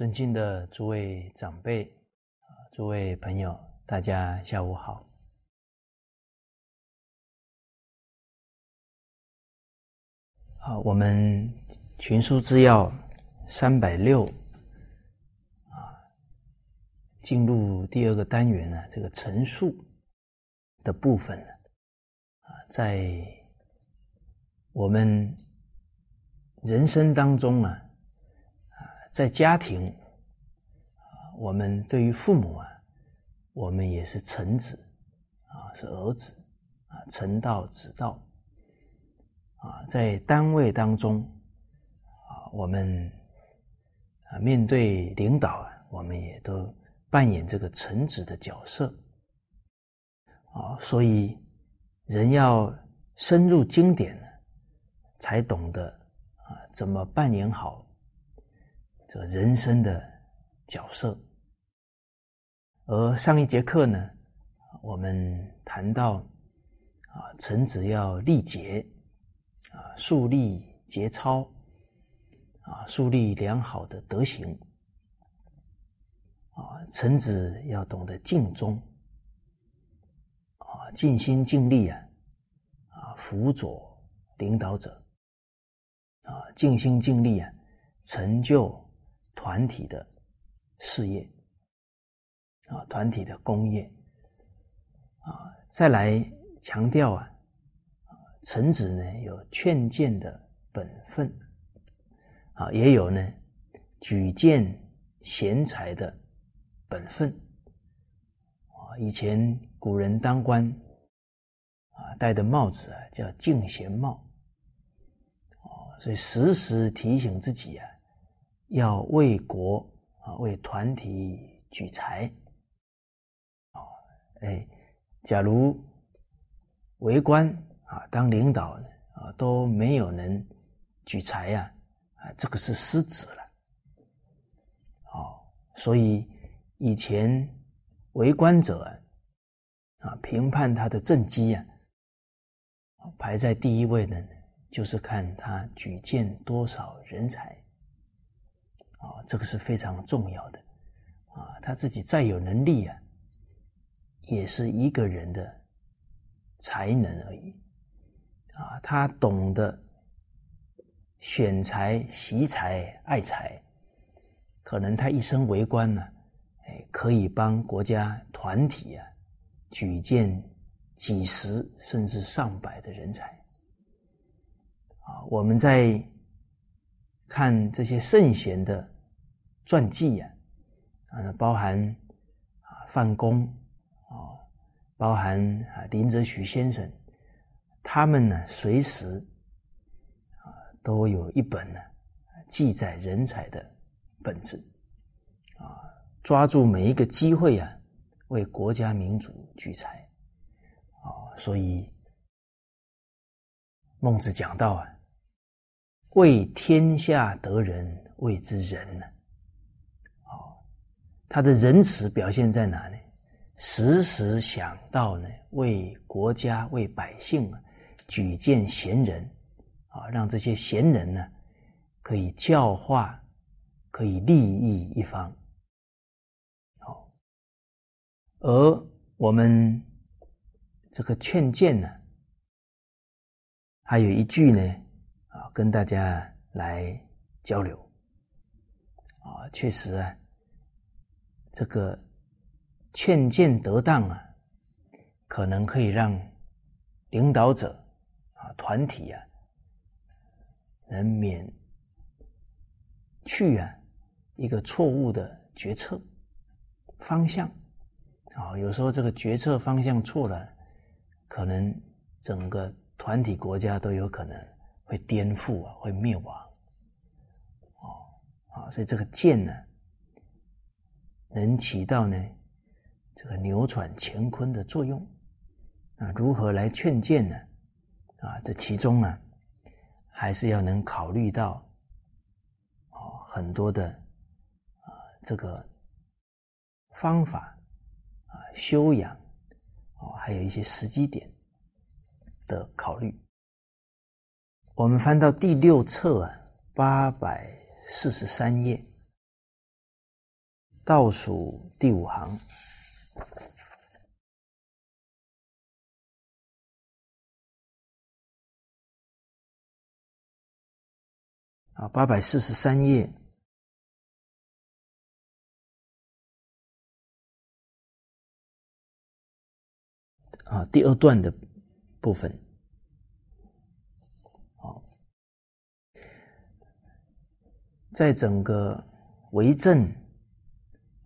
尊敬的诸位长辈、诸位朋友，大家下午好。好，我们群书之要三百六啊，进入第二个单元呢，这个陈述的部分呢，啊，在我们人生当中啊。在家庭啊，我们对于父母啊，我们也是臣子啊，是儿子啊，臣道子道啊，在单位当中啊，我们啊面对领导啊，我们也都扮演这个臣子的角色啊，所以人要深入经典呢，才懂得啊怎么扮演好。这人生的角色，而上一节课呢，我们谈到啊，臣子要立节啊，树立节操啊，树立良好的德行。啊，臣子要懂得尽忠。啊，尽心尽力啊，啊，辅佐领导者。啊，尽心尽力啊，成就。团体的事业啊，团体的工业啊，再来强调啊，臣子呢有劝谏的本分啊，也有呢举荐贤才的本分啊。以前古人当官啊，戴的帽子啊叫敬贤帽哦，所以时时提醒自己啊。要为国啊，为团体举才啊！哎，假如为官啊，当领导啊，都没有能举才呀，啊，这个是失职了。哦，所以以前为官者啊，评判他的政绩啊，排在第一位的，就是看他举荐多少人才。啊，这个是非常重要的，啊，他自己再有能力啊，也是一个人的才能而已，啊，他懂得选才、惜才、爱才，可能他一生为官呢，哎，可以帮国家团体啊举荐几十甚至上百的人才，啊，我们在。看这些圣贤的传记呀，啊，包含啊范公啊，包含啊林则徐先生，他们呢随时啊都有一本呢记载人才的本子啊，抓住每一个机会啊，为国家民族聚财啊，所以孟子讲到啊。为天下得人，谓之仁呢。哦，他的仁慈表现在哪呢？时时想到呢，为国家、为百姓啊，举荐贤人啊，让这些贤人呢，可以教化，可以利益一方。好，而我们这个劝谏呢，还有一句呢。跟大家来交流啊，确实啊，这个劝谏得当啊，可能可以让领导者啊、团体啊，能免去啊一个错误的决策方向啊。有时候这个决策方向错了，可能整个团体国家都有可能。会颠覆啊，会灭亡，哦，啊，所以这个剑呢，能起到呢这个扭转乾坤的作用。啊，如何来劝谏呢？啊，这其中啊，还是要能考虑到，哦，很多的啊这个方法啊修养，哦，还有一些时机点的考虑。我们翻到第六册啊，八百四十三页倒数第五行。啊，八百四十三页啊，第二段的部分。在整个为政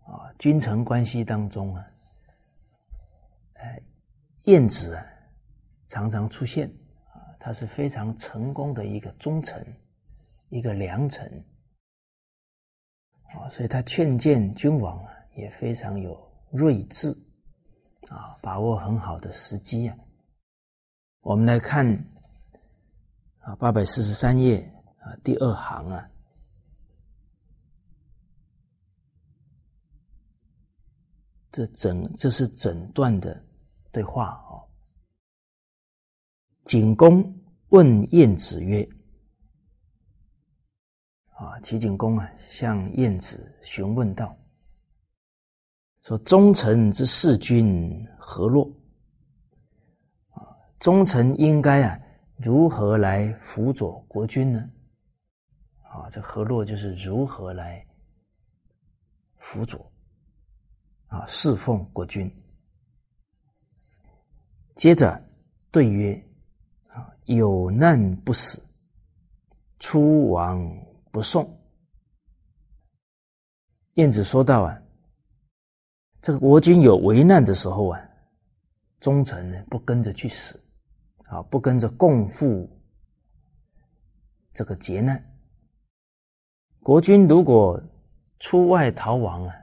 啊君臣关系当中啊，哎，晏子啊常常出现啊，他是非常成功的一个忠臣。一个良臣啊，所以他劝谏君王啊，也非常有睿智啊，把握很好的时机啊。我们来看啊，八百四十三页啊，第二行啊，这整这是整段的对话哦。景公问晏子曰。啊，齐景公啊，向晏子询问道：“说忠臣之事君何若？啊，忠臣应该啊，如何来辅佐国君呢？啊，这何若就是如何来辅佐啊，侍奉国君。接着对曰：啊，有难不死，出亡。”不送。晏子说道：“啊，这个国君有危难的时候啊，忠臣呢不跟着去死，啊，不跟着共赴这个劫难。国君如果出外逃亡啊，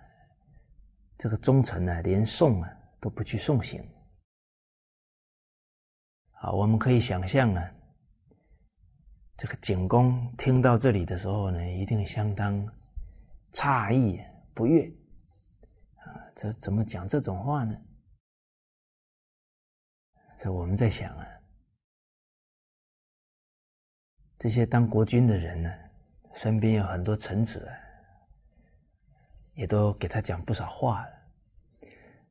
这个忠臣呢连送啊都不去送行。啊，我们可以想象啊。”这个景公听到这里的时候呢，一定相当诧异不悦啊！这怎么讲这种话呢？这我们在想啊，这些当国君的人呢，身边有很多臣子啊，也都给他讲不少话了，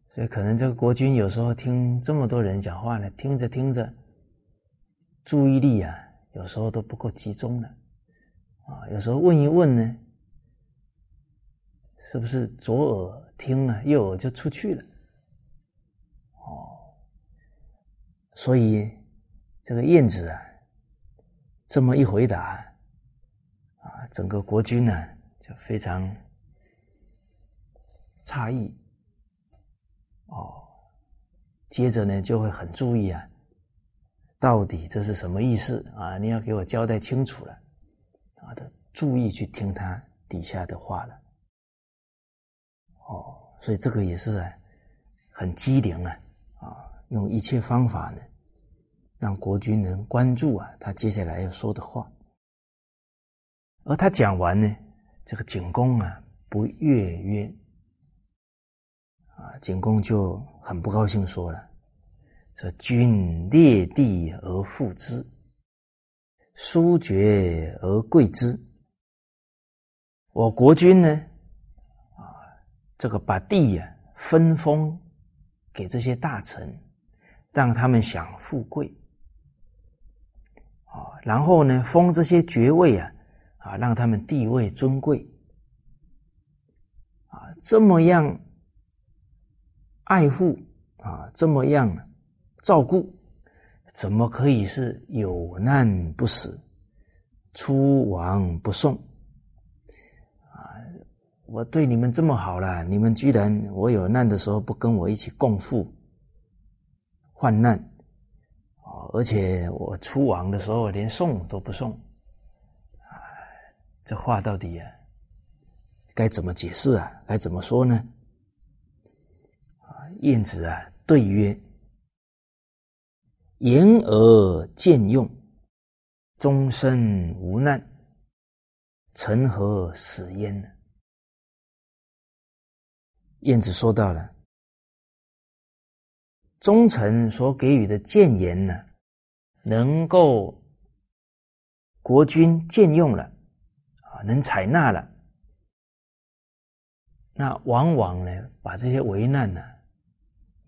所以可能这个国君有时候听这么多人讲话呢，听着听着，注意力啊。有时候都不够集中了，啊，有时候问一问呢，是不是左耳听了，右耳就出去了？哦，所以这个燕子啊，这么一回答，啊，整个国君呢就非常诧异，哦，接着呢就会很注意啊。到底这是什么意思啊？你要给我交代清楚了，啊，的注意去听他底下的话了。哦，所以这个也是啊很机灵啊，啊，用一切方法呢，让国君能关注啊，他接下来要说的话。而他讲完呢，这个景公啊不悦曰，啊，景公就很不高兴说了。说君列地而复之，疏爵而贵之。我国君呢，啊，这个把地呀分封给这些大臣，让他们享富贵，啊，然后呢封这些爵位啊，啊，让他们地位尊贵，啊，这么样爱护啊，这么样。照顾，怎么可以是有难不死，出亡不送？啊！我对你们这么好了，你们居然我有难的时候不跟我一起共赴患难啊！而且我出亡的时候连送都不送，啊！这话到底啊，该怎么解释啊？该怎么说呢？晏子啊，对曰。言而见用，终身无难，成何死焉呢？晏子说到了，忠臣所给予的谏言呢，能够国君见用了，啊，能采纳了，那往往呢，把这些危难呢，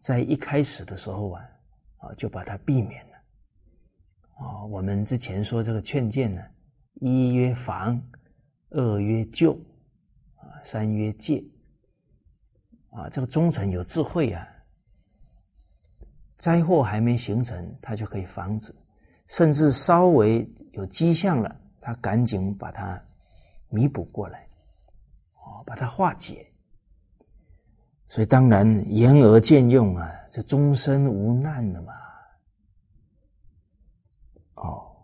在一开始的时候啊，啊，就把它避免了。啊，我们之前说这个劝谏呢，一曰防，二曰救，啊，三曰戒。啊，这个忠臣有智慧啊，灾祸还没形成，他就可以防止，甚至稍微有迹象了，他赶紧把它弥补过来，哦，把它化解。所以当然言而见用啊，这终身无难的嘛。哦，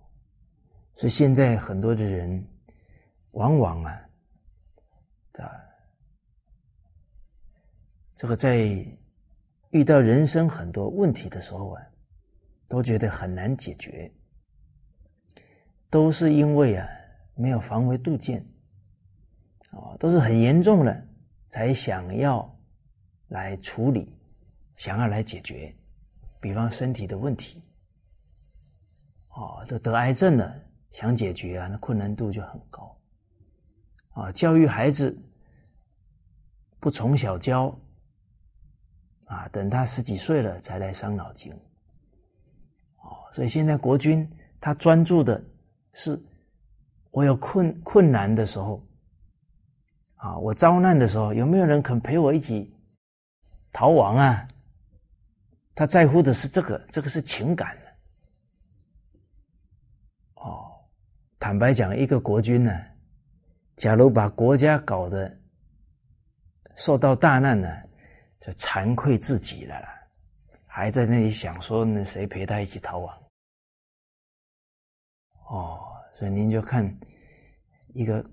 所以现在很多的人，往往啊，啊。这个在遇到人生很多问题的时候啊，都觉得很难解决，都是因为啊没有防微杜渐，啊，都是很严重了才想要来处理，想要来解决，比方身体的问题，哦，这得癌症了想解决啊，那困难度就很高，啊，教育孩子不从小教。啊，等他十几岁了才来伤脑筋，哦，所以现在国军他专注的是，我有困困难的时候，啊，我遭难的时候，有没有人肯陪我一起逃亡啊？他在乎的是这个，这个是情感哦，坦白讲，一个国君呢，假如把国家搞得受到大难呢？就惭愧自己了啦，还在那里想说那谁陪他一起逃亡？哦，所以您就看一个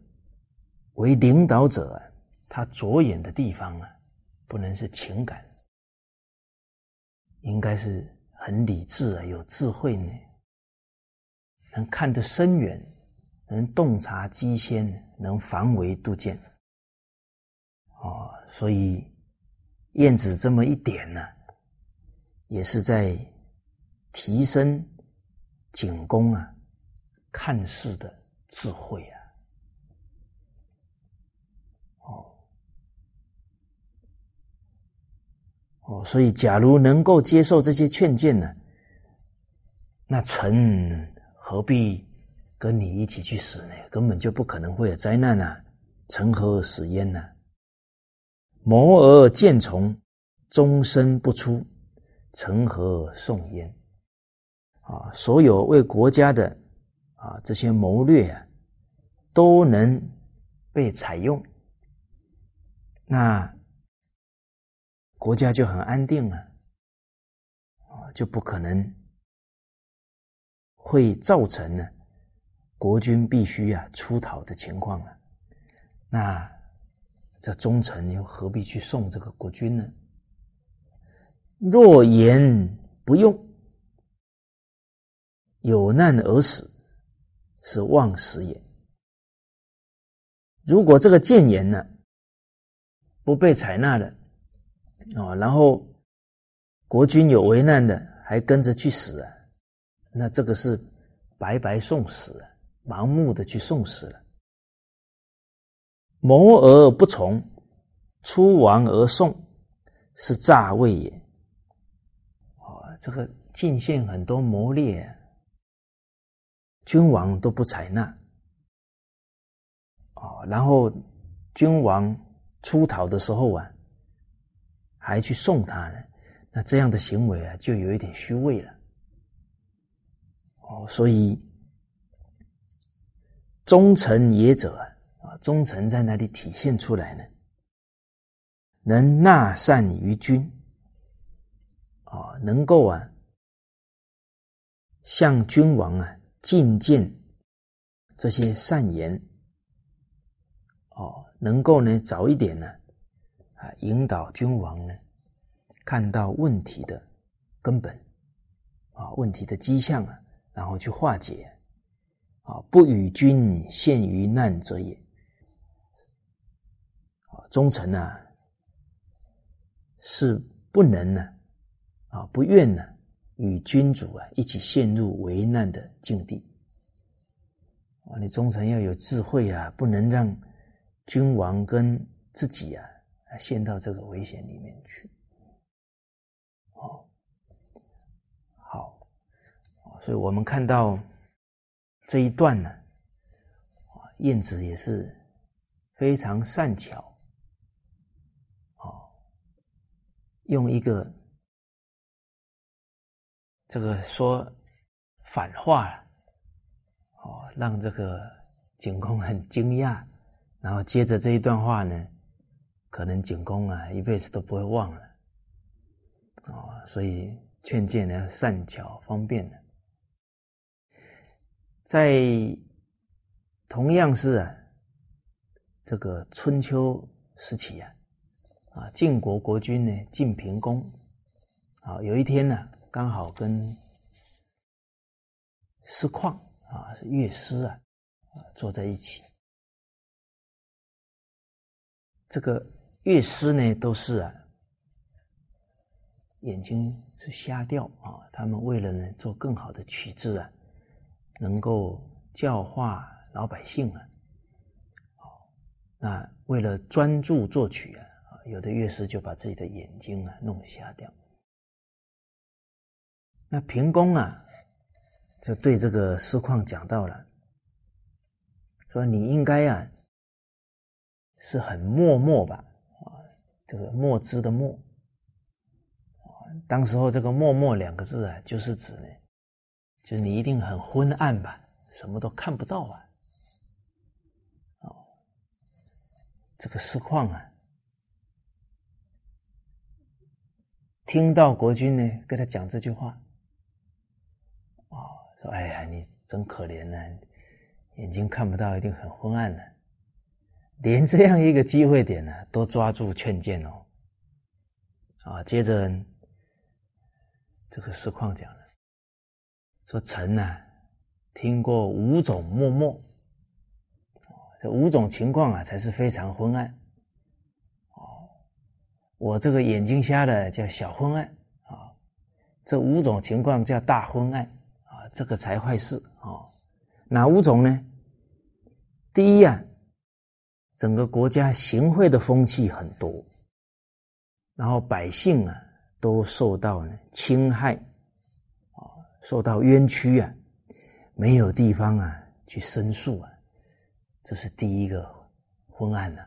为领导者，他着眼的地方啊，不能是情感，应该是很理智啊，有智慧呢，能看得深远，能洞察机先，能防微杜渐。哦，所以。晏子这么一点呢，也是在提升景公啊看事的智慧啊。哦哦，所以假如能够接受这些劝谏呢，那臣何必跟你一起去死呢？根本就不可能会有灾难啊！成何死焉呢？谋而见从，终身不出，成何送焉？啊，所有为国家的啊这些谋略啊，都能被采用，那国家就很安定了，啊，就不可能会造成呢国君必须啊出逃的情况了，那。这忠臣又何必去送这个国君呢？若言不用，有难而死，是忘死也。如果这个谏言呢不被采纳的啊，然后国君有危难的还跟着去死啊，那这个是白白送死，盲目的去送死了。谋而不从，出亡而送，是诈位也。哦，这个进献很多谋略，君王都不采纳。哦，然后君王出逃的时候啊，还去送他呢，那这样的行为啊，就有一点虚伪了。哦，所以忠臣也者啊。忠臣在哪里体现出来呢？能纳善于君，啊，能够啊，向君王啊进谏这些善言，哦，能够呢早一点呢，引导君王呢看到问题的根本，啊，问题的迹象啊，然后去化解，啊，不与君陷于难者也。啊忠臣呢，是不能呢，啊，不愿呢，与君主啊一起陷入危难的境地。啊，你忠臣要有智慧啊，不能让君王跟自己啊陷到这个危险里面去。哦，好，所以我们看到这一段呢，燕子也是非常善巧，哦，用一个这个说反话，哦，让这个景公很惊讶，然后接着这一段话呢，可能景公啊一辈子都不会忘了。啊，所以劝谏呢善巧方便的，在同样是啊，这个春秋时期啊，啊晋国国君呢晋平公，啊有一天呢刚好跟师旷啊是乐师啊啊坐在一起，这个乐师呢都是啊。眼睛是瞎掉啊！他们为了呢做更好的曲子啊，能够教化老百姓啊，好，那为了专注作曲啊，有的乐师就把自己的眼睛啊弄瞎掉。那平公啊，就对这个师旷讲到了，说你应该啊是很默默吧，这个墨汁的墨。当时候这个“默默”两个字啊，就是指呢，就是你一定很昏暗吧，什么都看不到啊。哦，这个实况啊，听到国君呢跟他讲这句话，哦，说：“哎呀，你真可怜呢，眼睛看不到，一定很昏暗呢。连这样一个机会点呢，都抓住劝谏哦。”啊，接着。这个实况讲了，说臣呐，听过五种默默，这五种情况啊，才是非常昏暗。哦，我这个眼睛瞎的叫小昏暗啊，这五种情况叫大昏暗啊，这个才坏事啊。哪五种呢？第一啊，整个国家行贿的风气很多，然后百姓啊。都受到呢侵害，啊，受到冤屈啊，没有地方啊去申诉啊，这是第一个昏暗的。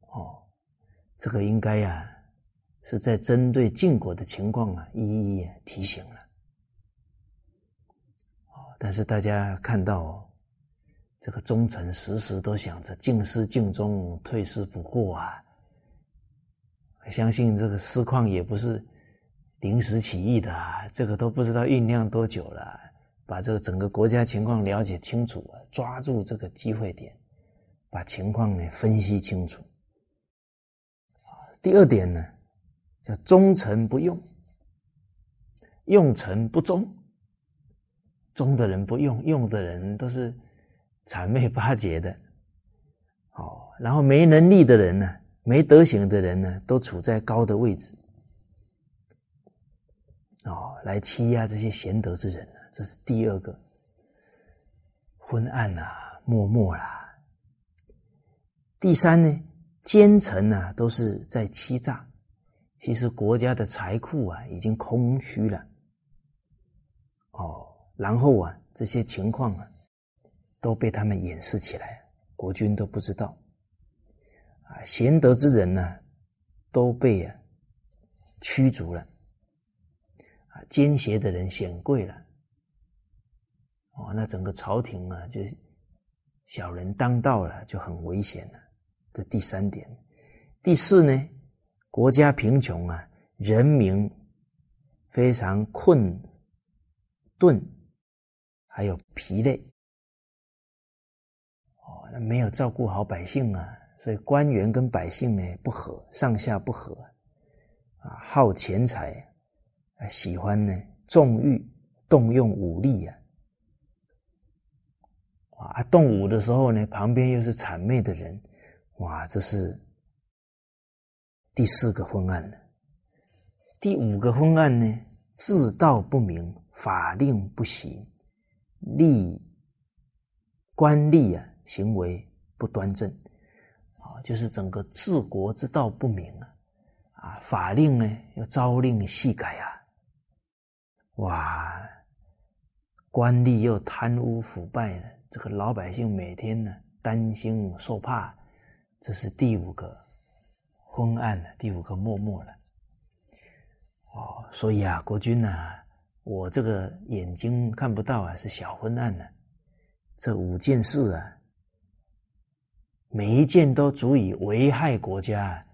哦，这个应该呀是在针对晋国的情况啊一一提醒了。哦，但是大家看到这个忠臣时时都想着进师尽忠，退师不惑啊。相信这个师况也不是临时起意的啊，这个都不知道酝酿多久了，把这个整个国家情况了解清楚，抓住这个机会点，把情况呢分析清楚。第二点呢，叫忠臣不用，用臣不忠，忠的人不用，用的人都是谄媚巴结的，哦，然后没能力的人呢？没德行的人呢，都处在高的位置，哦，来欺压这些贤德之人呢，这是第二个昏暗呐，默默啦。第三呢，奸臣呐，都是在欺诈，其实国家的财库啊，已经空虚了，哦，然后啊，这些情况啊，都被他们掩饰起来，国君都不知道。啊，贤德之人呢，都被啊驱逐了，啊，奸邪的人显贵了，哦，那整个朝廷啊，就小人当道了，就很危险了。这第三点，第四呢，国家贫穷啊，人民非常困顿，还有疲累，没有照顾好百姓啊。所以官员跟百姓呢不和，上下不和，啊，好钱财，喜欢呢纵欲，动用武力呀，啊，动武的时候呢，旁边又是谄媚的人，哇，这是第四个昏暗了。第五个昏暗呢，治道不明，法令不行，吏官吏啊，行为不端正。啊，就是整个治国之道不明啊，啊，法令呢又朝令夕改啊，哇，官吏又贪污腐败了，这个老百姓每天呢担心受怕，这是第五个昏暗了，第五个默默了。哦，所以啊，国君呐，我这个眼睛看不到啊，是小昏暗呢。这五件事啊，每一件都足以危害国家。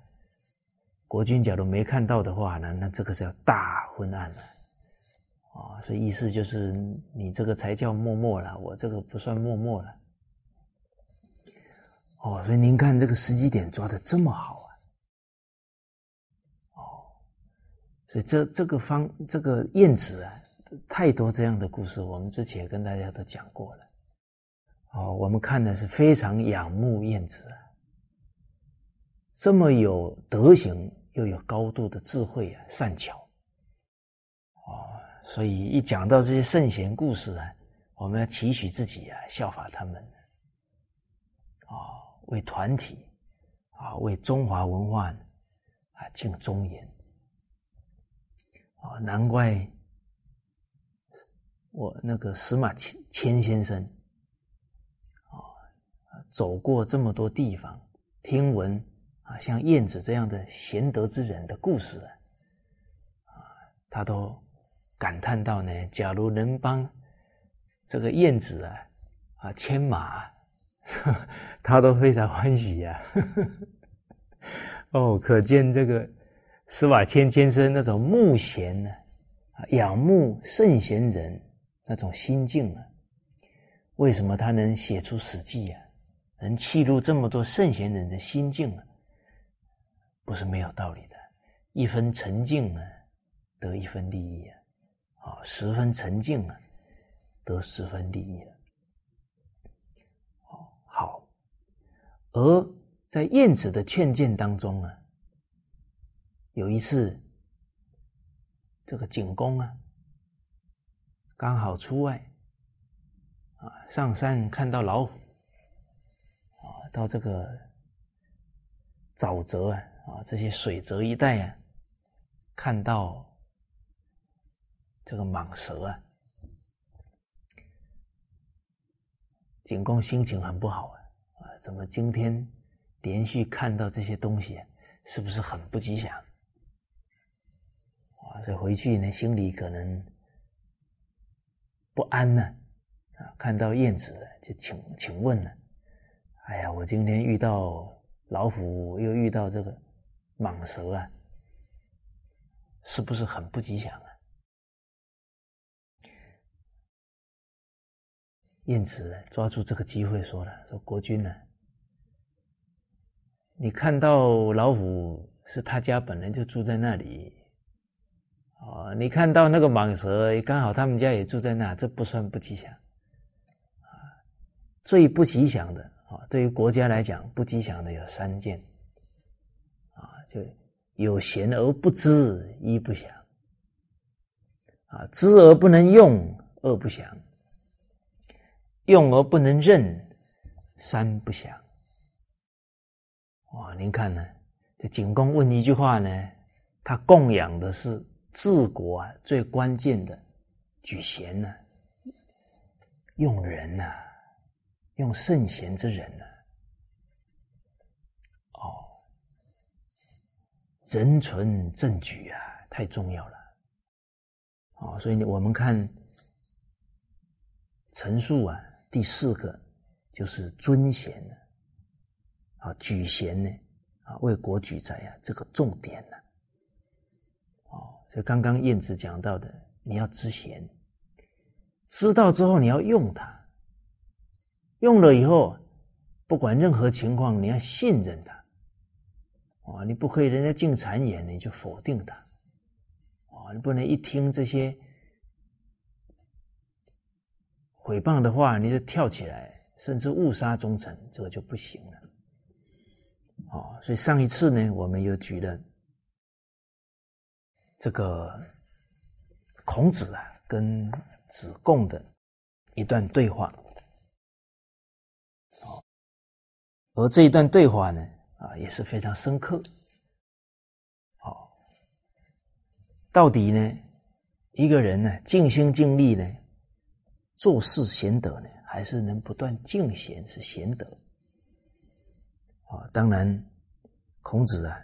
国君假如没看到的话呢，那这个是要大昏暗了。啊，所以意思就是你这个才叫默默了，我这个不算默默了。哦，所以您看这个时机点抓的这么好啊。哦，所以这这个方这个燕子啊，太多这样的故事，我们之前跟大家都讲过了。哦，我们看的是非常仰慕燕子，这么有德行又有高度的智慧啊，善巧。哦，所以一讲到这些圣贤故事啊，我们要期许自己啊，效法他们。啊，为团体，啊，为中华文化啊尽忠言。啊，难怪我那个司马迁迁先生。走过这么多地方，听闻啊，像晏子这样的贤德之人的故事啊，他都感叹到呢：假如能帮这个燕子啊啊牵马，他都非常欢喜呀。哦，可见这个司马迁先生那种慕贤呢，仰慕圣贤人那种心境啊，为什么他能写出《史记》啊？能记录这么多圣贤人的心境啊，不是没有道理的。一分沉静呢，得一分利益啊；啊，十分沉静啊，得十分利益了。哦，好。而在晏子的劝谏当中啊，有一次，这个景公啊，刚好出外啊，上山看到老虎。到这个沼泽啊，啊，这些水泽一带啊，看到这个蟒蛇啊，景公心情很不好啊，啊，怎么今天连续看到这些东西，是不是很不吉祥？啊，所以回去呢，心里可能不安呢，啊，看到燕子就请请问了。哎呀，我今天遇到老虎，又遇到这个蟒蛇啊，是不是很不吉祥啊？燕子抓住这个机会说了：“说国君呢，你看到老虎是他家本来就住在那里，啊，你看到那个蟒蛇刚好他们家也住在那，这不算不吉祥啊，最不吉祥的。”啊，对于国家来讲，不吉祥的有三件，啊，就有贤而不知，一不祥；啊，知而不能用，二不祥；用而不能任，三不祥。哇，您看呢？这景公问一句话呢，他供养的是治国啊最关键的举贤呢，用人呐。用圣贤之人呢？哦，人存正举啊，太重要了。哦，所以我们看陈述啊，第四个就是尊贤呢，啊，举贤呢，啊，为国举才啊，这个重点呢。哦，所以刚刚燕子讲到的，你要知贤，知道之后你要用它。用了以后，不管任何情况，你要信任他，啊，你不可以人家进谗言，你就否定他，啊，你不能一听这些诽谤的话，你就跳起来，甚至误杀忠臣，这个就不行了，哦，所以上一次呢，我们又举了这个孔子啊跟子贡的一段对话。好而这一段对话呢，啊，也是非常深刻。好，到底呢，一个人呢，尽心尽力呢，做事贤德呢，还是能不断敬贤是贤德？啊，当然，孔子啊，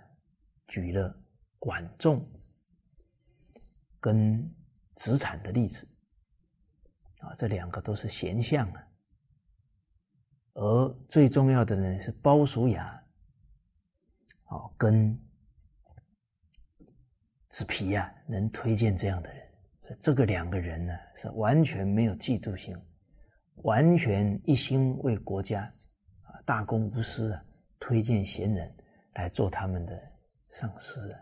举了管仲跟子产的例子，啊，这两个都是贤相啊。而最重要的呢，是鲍叔牙，哦，跟子皮呀，能推荐这样的人，所以这个两个人呢，是完全没有嫉妒心，完全一心为国家啊，大公无私啊，推荐贤人来做他们的上司啊，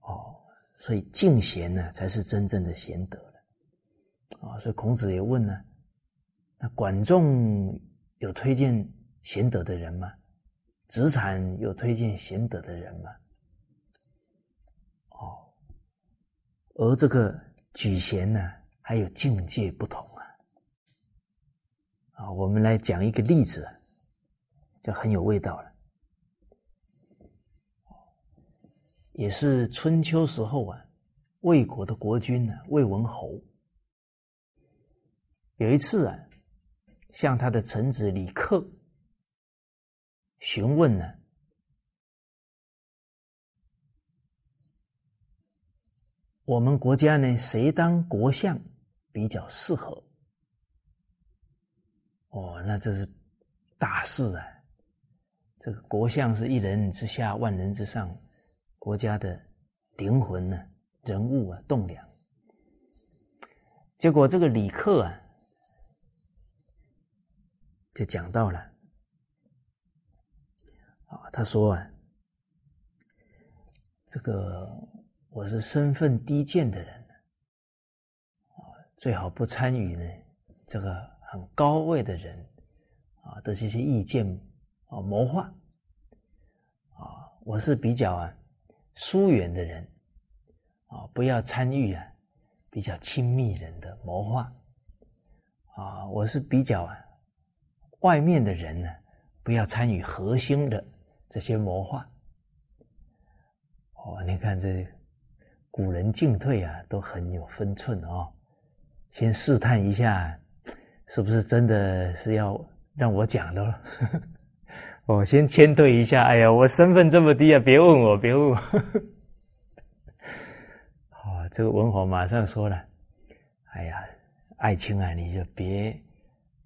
哦，所以敬贤呢，才是真正的贤德了，啊，所以孔子也问呢。那管仲有推荐贤德的人吗？子产有推荐贤德的人吗？哦，而这个举贤呢，还有境界不同啊。啊，我们来讲一个例子，就很有味道了。也是春秋时候啊，魏国的国君呢，魏文侯有一次啊。向他的臣子李克询问呢，我们国家呢谁当国相比较适合？哦，那这是大事啊！这个国相是一人之下，万人之上，国家的灵魂呢，人物啊，栋梁。结果这个李克啊。就讲到了啊，他说啊，这个我是身份低贱的人啊，最好不参与呢这个很高位的人啊的这些意见啊谋划啊，我是比较啊疏远的人啊，不要参与啊比较亲密人的谋划啊，我是比较啊。外面的人呢，不要参与核心的这些谋划。哦，你看这古人进退啊，都很有分寸哦。先试探一下，是不是真的是要让我讲的了？我 先谦退一下。哎呀，我身份这么低啊，别问我，别问我。哦，这个文华马上说了：“哎呀，爱卿啊，你就别。”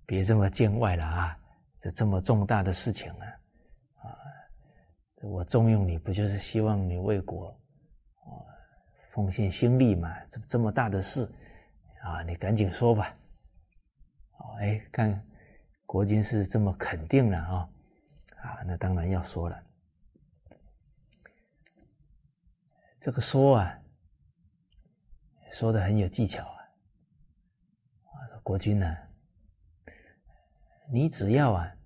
别这么见外了啊！这这么重大的事情啊，啊，我重用你不就是希望你为国啊奉献心力嘛？这这么大的事啊，你赶紧说吧。哦，哎，看国君是这么肯定了啊，啊，那当然要说了。这个说啊，说的很有技巧啊，啊，国君呢？你只要啊，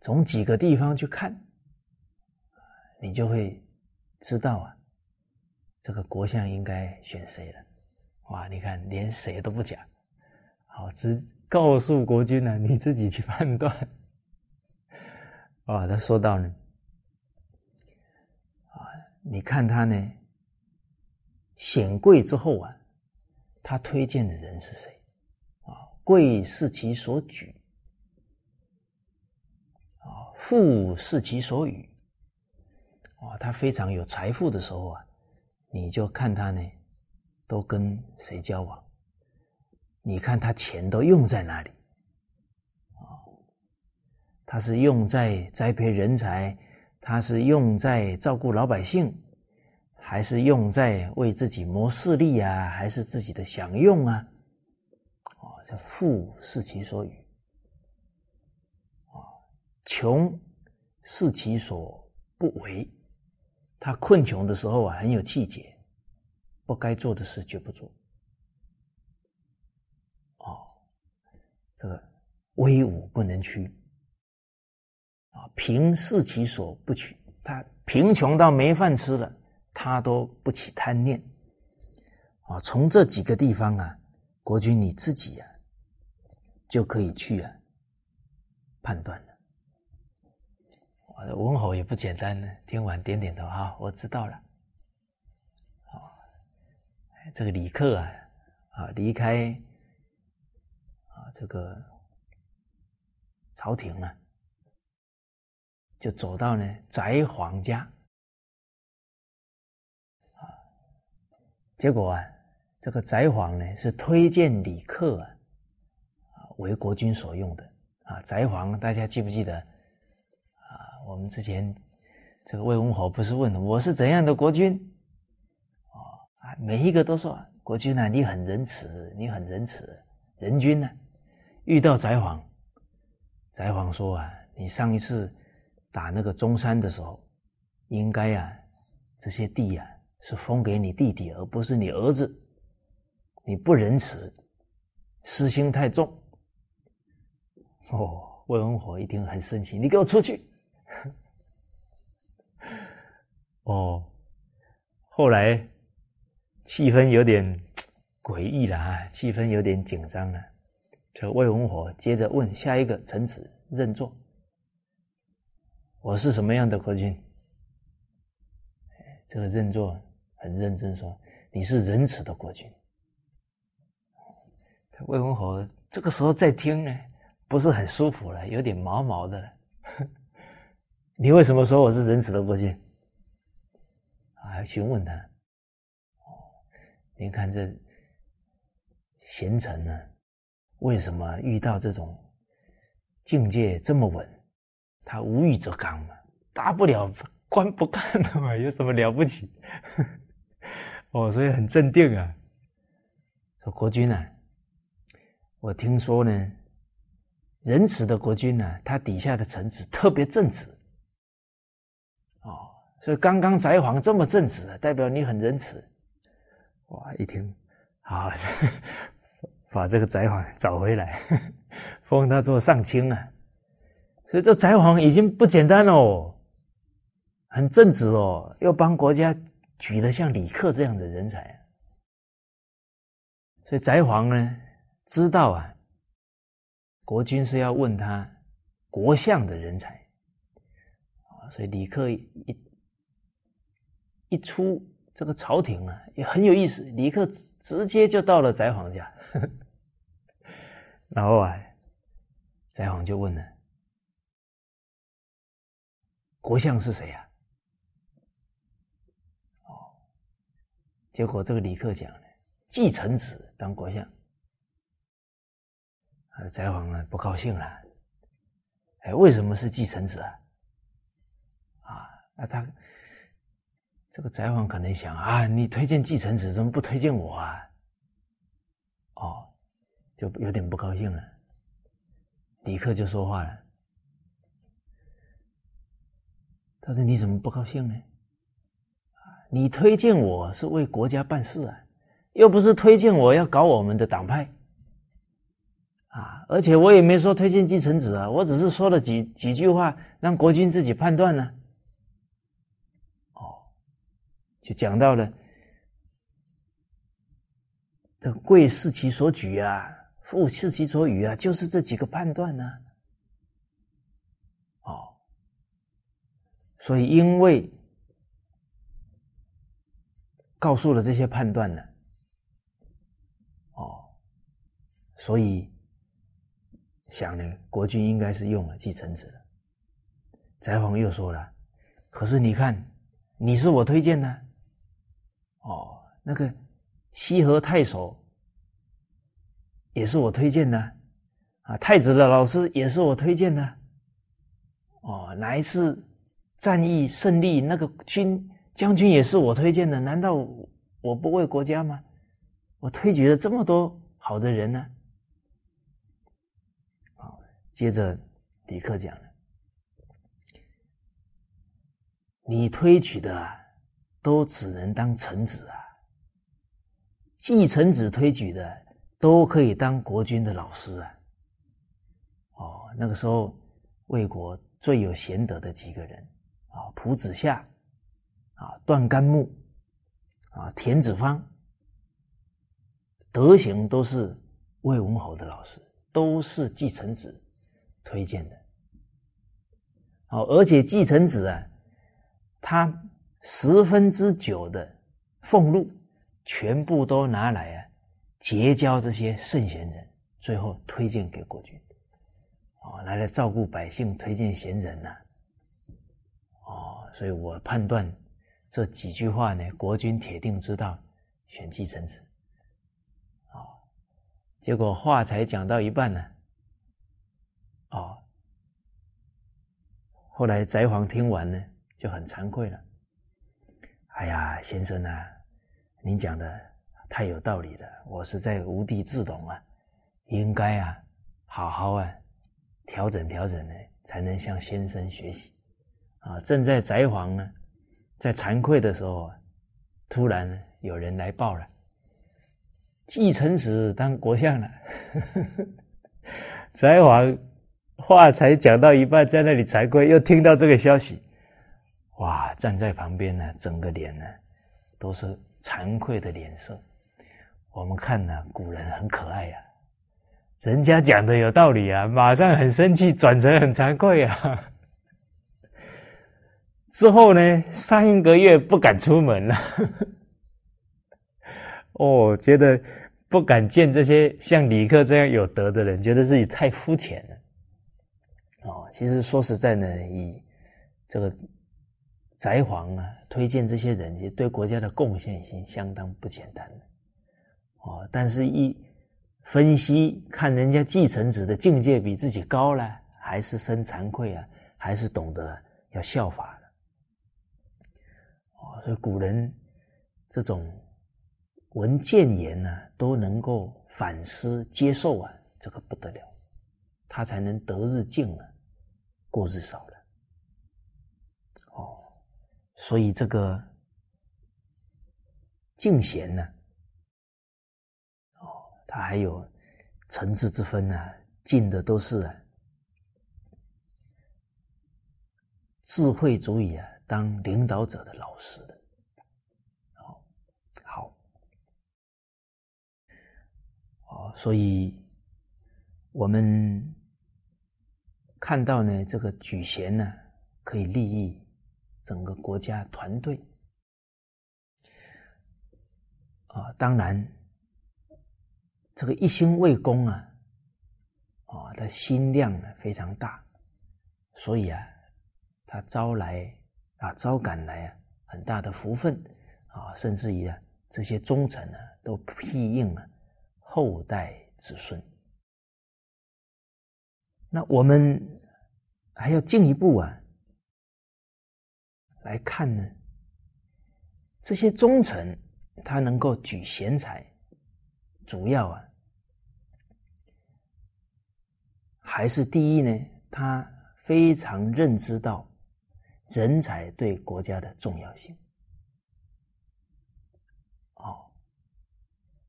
从几个地方去看，你就会知道啊，这个国相应该选谁了。哇，你看连谁都不讲，好，只告诉国君呢，你自己去判断。啊，他说到呢，啊，你看他呢，显贵之后啊，他推荐的人是谁？啊，贵是其所举。富是其所与，啊，他非常有财富的时候啊，你就看他呢，都跟谁交往？你看他钱都用在哪里？啊，他是用在栽培人才，他是用在照顾老百姓，还是用在为自己谋势力啊？还是自己的享用啊？啊，这富是其所与。穷是其所不为，他困穷的时候啊，很有气节，不该做的事绝不做。哦，这个威武不能屈啊！贫是其所不取，他贫穷到没饭吃了，他都不起贪念啊！从这几个地方啊，国君你自己啊，就可以去啊判断了。文侯也不简单呢，听完点点头，好，我知道了。好，这个李克啊，啊，离开啊这个朝廷啊，就走到呢翟皇家，啊，结果啊，这个翟皇呢是推荐李克啊，啊为国君所用的啊，翟皇大家记不记得？我们之前这个魏文侯不是问我是怎样的国君？哦啊，每一个都说国君啊，你很仁慈，你很仁慈，仁君呢？遇到翟皇，翟皇说啊，你上一次打那个中山的时候，应该啊，这些地啊是封给你弟弟，而不是你儿子，你不仁慈，私心太重。哦，魏文侯一听很生气，你给我出去！哦，后来气氛有点诡异了啊，气氛有点紧张了。这魏文火接着问下一个臣子认座：“我是什么样的国君？”这个认座很认真说：“你是仁慈的国君。”魏文火这个时候在听呢，不是很舒服了，有点毛毛的了。你为什么说我是仁慈的国君？还询问他，哦，您看这贤臣呢，为什么遇到这种境界这么稳？他无欲则刚嘛，大不了官不干了嘛，有什么了不起？哦，所以很镇定啊。说国君呢，我听说呢，仁慈的国君呢，他底下的臣子特别正直。所以刚刚翟皇这么正直，代表你很仁慈。哇！一听，好，把这个翟皇找回来，封他做上卿啊。所以这翟皇已经不简单哦，很正直哦，又帮国家举了像李克这样的人才。所以翟皇呢，知道啊，国君是要问他国相的人才啊，所以李克一。一出这个朝廷啊，也很有意思。李克直接就到了翟皇家，然后啊，翟皇就问了：“国相是谁呀？”哦，结果这个李克讲呢，继承子当国相。啊，翟皇啊不高兴了。哎，为什么是继承子啊？啊，那他。这个翟皇可能想啊，你推荐继承子，怎么不推荐我啊？哦，就有点不高兴了。李克就说话了，他说：“你怎么不高兴呢？你推荐我是为国家办事啊，又不是推荐我要搞我们的党派啊！而且我也没说推荐继承子啊，我只是说了几几句话，让国君自己判断呢。”就讲到了，这贵视其所举啊，富视其所语啊，就是这几个判断呢。哦，所以因为告诉了这些判断呢，哦，所以想呢，国君应该是用了继承者。翟皇又说了，可是你看，你是我推荐的。哦，那个西河太守也是我推荐的啊，太子的老师也是我推荐的。哦，哪一次战役胜利，那个军将军也是我推荐的，难道我不为国家吗？我推举了这么多好的人呢。好，接着李克讲了，你推举的。都只能当臣子啊，继承子推举的都可以当国君的老师啊。哦，那个时候魏国最有贤德的几个人啊，蒲子夏啊，段干木啊，田子方，德行都是魏文侯的老师，都是继承子推荐的。哦，而且继承子啊，他十分之九的俸禄，全部都拿来啊，结交这些圣贤人，最后推荐给国君，哦，来来照顾百姓，推荐贤人呐，哦，所以我判断这几句话呢，国君铁定知道选继承子，哦，结果话才讲到一半呢，哦。后来翟皇听完呢，就很惭愧了。哎呀，先生啊，您讲的太有道理了，我实在无地自容啊，应该啊，好好啊，调整调整呢，才能向先生学习。啊，正在翟皇呢，在惭愧的时候，突然有人来报了，继承子当国相了。翟皇。话才讲到一半，在那里惭愧，又听到这个消息，哇！站在旁边呢，整个脸呢都是惭愧的脸色。我们看呢，古人很可爱呀，人家讲的有道理啊，马上很生气，转成很惭愧啊。之后呢，三个月不敢出门了。哦，觉得不敢见这些像李克这样有德的人，觉得自己太肤浅了。哦，其实说实在呢，以这个翟皇啊推荐这些人，也对国家的贡献已经相当不简单了。哦，但是一分析看人家继承子的境界比自己高了，还是生惭愧啊，还是懂得要效法的。哦，所以古人这种闻谏言呢，都能够反思接受啊，这个不得了，他才能得日进啊。过日少了，所以这个敬贤呢，哦，他还有层次之分呢，敬的都是智慧足以啊当领导者的老师的，哦，好，哦，所以我们。看到呢，这个举贤呢，可以利益整个国家团队啊。当然，这个一心为公啊，啊，他心量呢非常大，所以啊，他招来啊，招赶来啊，很大的福分啊，甚至于啊，这些忠臣呢，都庇应了后代子孙。那我们还要进一步啊来看呢，这些忠臣他能够举贤才，主要啊还是第一呢，他非常认知到人才对国家的重要性。哦，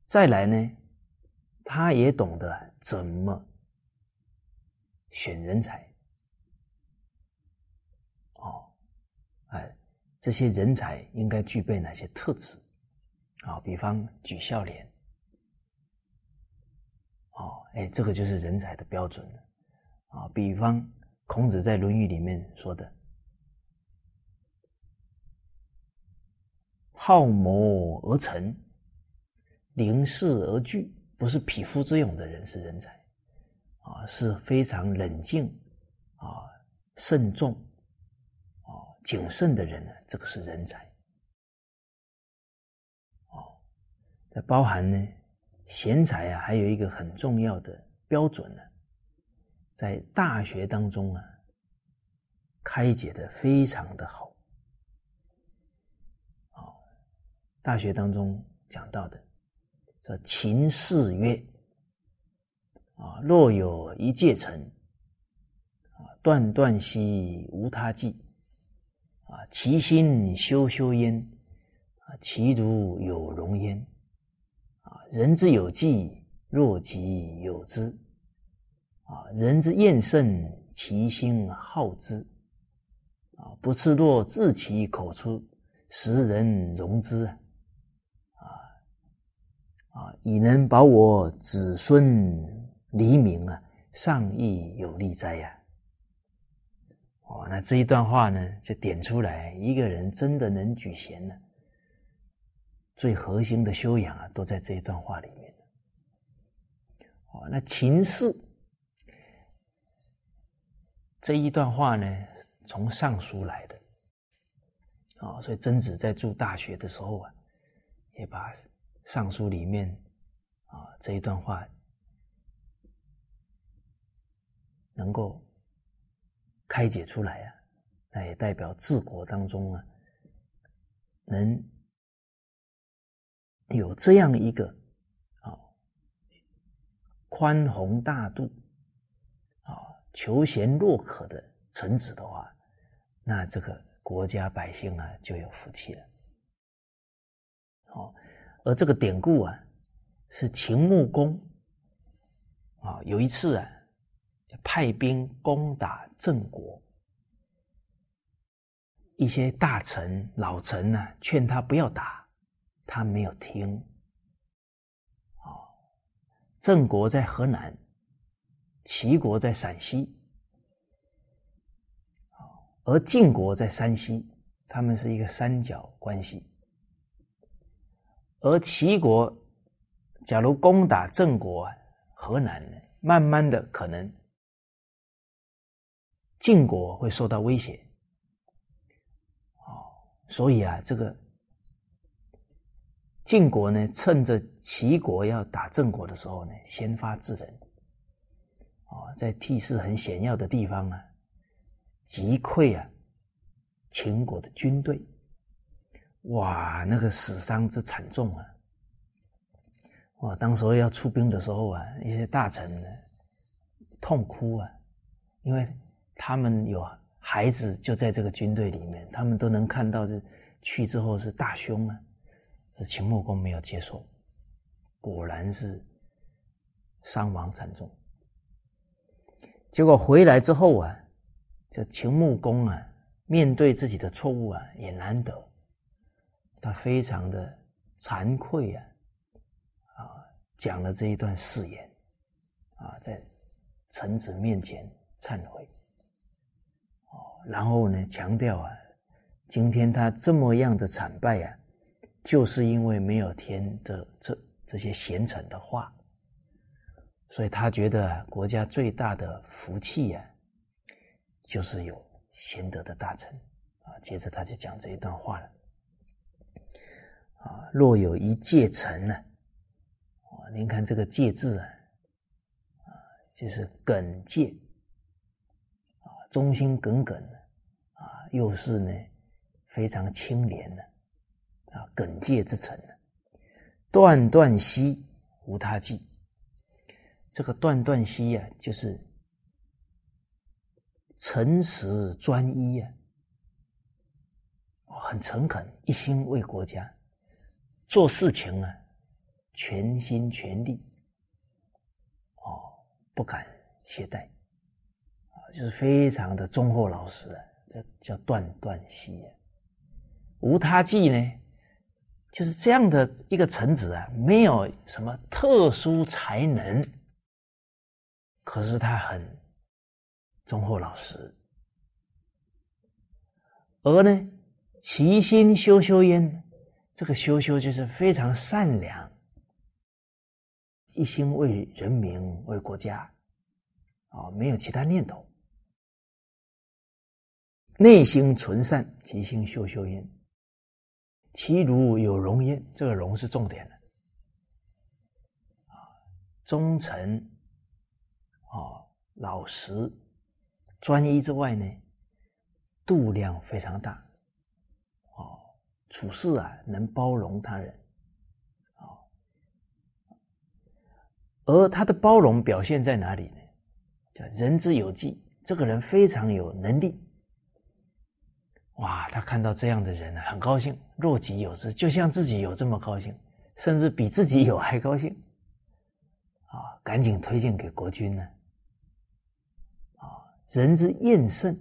再来呢，他也懂得怎么。选人才，哦，哎，这些人才应该具备哪些特质？啊，比方举孝廉，哦，哎，这个就是人才的标准了。啊，比方孔子在《论语》里面说的“好谋而成，临事而惧”，不是匹夫之勇的人是人才。啊，是非常冷静、啊慎重、谨慎的人呢，这个是人才。哦，那包含呢，贤才啊，还有一个很重要的标准呢，在大学当中啊，开解的非常的好。啊，大学当中讲到的，说秦氏曰。啊，若有一介臣，啊，断断兮无他计，啊，其心修修焉，啊，其如有容焉，啊，人之有计，若即有之，啊，人之厌胜，其心好之，啊，不赤若自其口出，时人容之，啊，啊，以能保我子孙。黎明啊，上亦有利哉呀！哦，那这一段话呢，就点出来，一个人真的能举贤呢，最核心的修养啊，都在这一段话里面。哦，那秦氏这一段话呢，从尚书来的。哦，所以曾子在注《大学》的时候啊，也把《尚书》里面啊这一段话能够开解出来啊，那也代表治国当中啊，能有这样一个啊宽宏大度啊求贤若渴的臣子的话，那这个。国家百姓啊，就有福气了。好，而这个典故啊，是秦穆公啊，有一次啊，派兵攻打郑国，一些大臣老臣呢，劝他不要打，他没有听。啊，郑国在河南，齐国在陕西。而晋国在山西，他们是一个三角关系。而齐国假如攻打郑国，河南，慢慢的可能晋国会受到威胁。哦，所以啊，这个晋国呢，趁着齐国要打郑国的时候呢，先发制人。哦，在地势很险要的地方啊。击溃啊，秦国的军队，哇，那个死伤之惨重啊！哇，当时候要出兵的时候啊，一些大臣呢痛哭啊，因为他们有孩子就在这个军队里面，他们都能看到这去之后是大凶啊。秦穆公没有接受，果然是伤亡惨重。结果回来之后啊。这秦穆公啊，面对自己的错误啊，也难得，他非常的惭愧啊，啊，讲了这一段誓言，啊，在臣子面前忏悔，然后呢，强调啊，今天他这么样的惨败啊，就是因为没有听这这这些贤臣的话，所以他觉得国家最大的福气呀。就是有贤德的大臣啊，接着他就讲这一段话了啊。若有一戒臣呢，啊，您看这个戒字啊，啊，就是耿介，忠心耿耿的啊，又是呢非常清廉的啊，耿介之臣呢，断断兮无他计。这个断断兮呀，就是。诚实专一啊，很诚恳，一心为国家做事情啊，全心全力，哦，不敢懈怠，就是非常的忠厚老实啊，这叫断断兮。无他计呢，就是这样的一个臣子啊，没有什么特殊才能，可是他很。忠厚老实，而呢，其心修修焉，这个修修就是非常善良，一心为人民、为国家，啊，没有其他念头，内心纯善，其心修修焉，其如有容焉，这个容是重点的，啊，忠诚，啊，老实。专一之外呢，度量非常大，哦，处事啊能包容他人，哦，而他的包容表现在哪里呢？叫人之有纪，这个人非常有能力，哇，他看到这样的人呢很高兴，若己有之，就像自己有这么高兴，甚至比自己有还高兴，啊，赶紧推荐给国君呢。啊人之厌圣，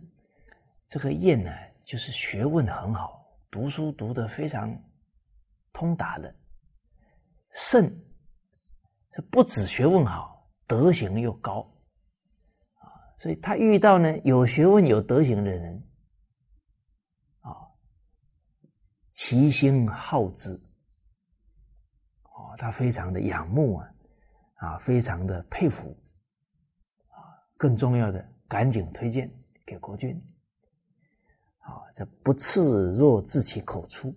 这个厌呢，就是学问很好，读书读得非常通达的。圣，不止学问好，德行又高，啊，所以他遇到呢有学问有德行的人，啊，其心好之，哦，他非常的仰慕啊，啊，非常的佩服，啊，更重要的，赶紧推荐给国君，啊，这不刺若自其口出，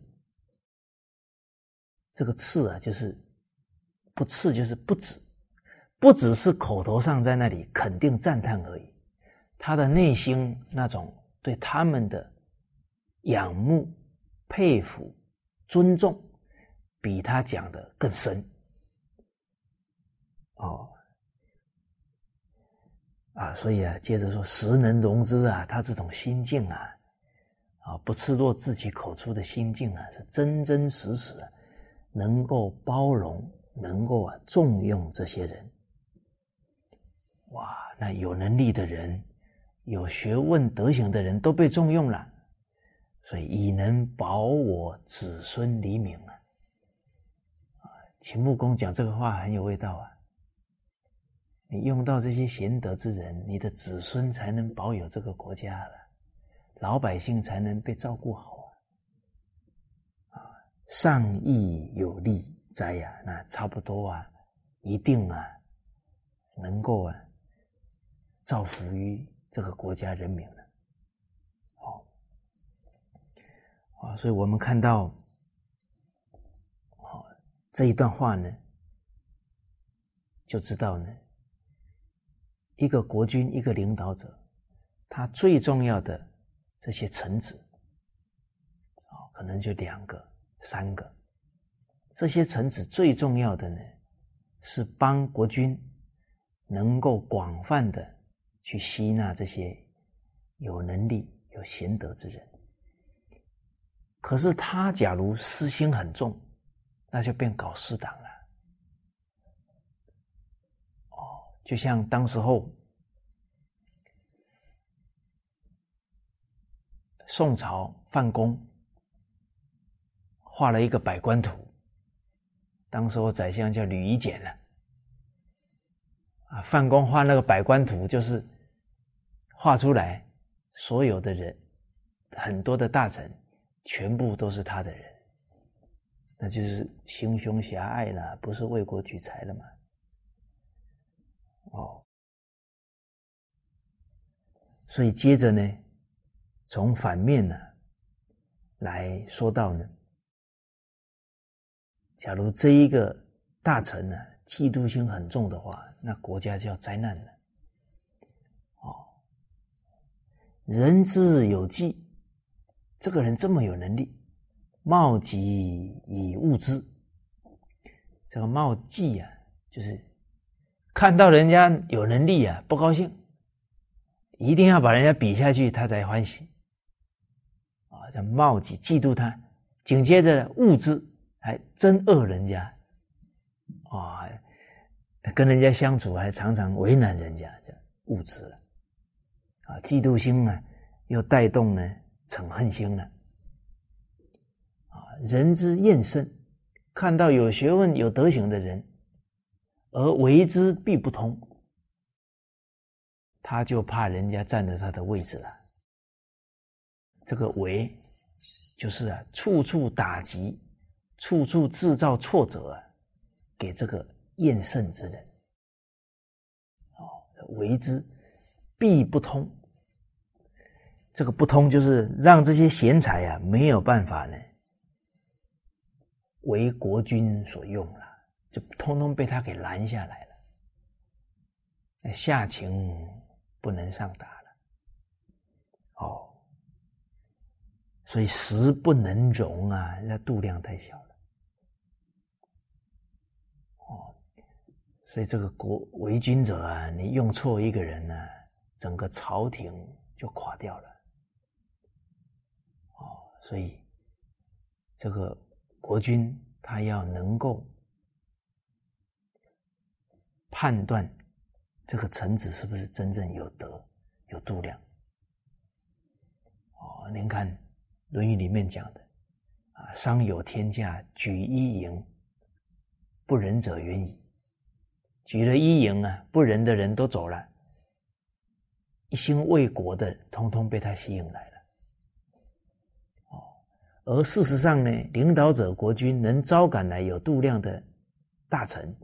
这个刺啊，就是不刺，就是不止。不只是口头上在那里肯定赞叹而已，他的内心那种对他们的仰慕、佩服、尊重，比他讲的更深。哦，啊，所以啊，接着说，时能容之啊，他这种心境啊，啊，不赤裸自己口出的心境啊，是真真实实能够包容、能够啊重用这些人。哇，那有能力的人、有学问德行的人都被重用了，所以以能保我子孙黎明啊！啊，秦穆公讲这个话很有味道啊！你用到这些贤德之人，你的子孙才能保有这个国家了，老百姓才能被照顾好啊！啊，上义有利哉呀！那差不多啊，一定啊，能够啊。造福于这个国家人民了，好，啊，所以我们看到，好这一段话呢，就知道呢，一个国君，一个领导者，他最重要的这些臣子，啊，可能就两个、三个，这些臣子最重要的呢，是帮国君能够广泛的。去吸纳这些有能力、有贤德之人，可是他假如私心很重，那就变搞私党了。哦，就像当时候宋朝范公画了一个百官图，当时候宰相叫吕夷简了，啊，范公画那个百官图就是。画出来，所有的人，很多的大臣，全部都是他的人，那就是心胸狭隘了，不是为国举才了嘛？哦，所以接着呢，从反面呢来说到呢，假如这一个大臣呢嫉妒心很重的话，那国家就要灾难了。哦人之有技，这个人这么有能力，冒己以物之。这个貌技啊，就是看到人家有能力啊，不高兴，一定要把人家比下去，他才欢喜。啊，叫冒己，嫉妒他。紧接着物之，还真恶人家，啊，跟人家相处还常常为难人家，叫物之了。啊，嫉妒心呢，又带动呢嗔恨心了。啊，人之厌胜，看到有学问、有德行的人，而为之必不通，他就怕人家占着他的位置了。这个为，就是啊，处处打击，处处制造挫折啊，给这个厌胜之人。哦，为之必不通。这个不通，就是让这些贤才啊没有办法呢，为国君所用了，就通通被他给拦下来了。那下情不能上达了，哦，所以食不能容啊，那度量太小了，哦，所以这个国为君者啊，你用错一个人呢，整个朝廷就垮掉了。所以，这个国君他要能够判断这个臣子是不是真正有德、有度量。哦，您看《论语》里面讲的啊，“商有天下，举一营，不仁者远矣。”举了一营啊，不仁的人都走了，一心为国的，通通被他吸引来了。而事实上呢，领导者国君能招赶来有度量的大臣，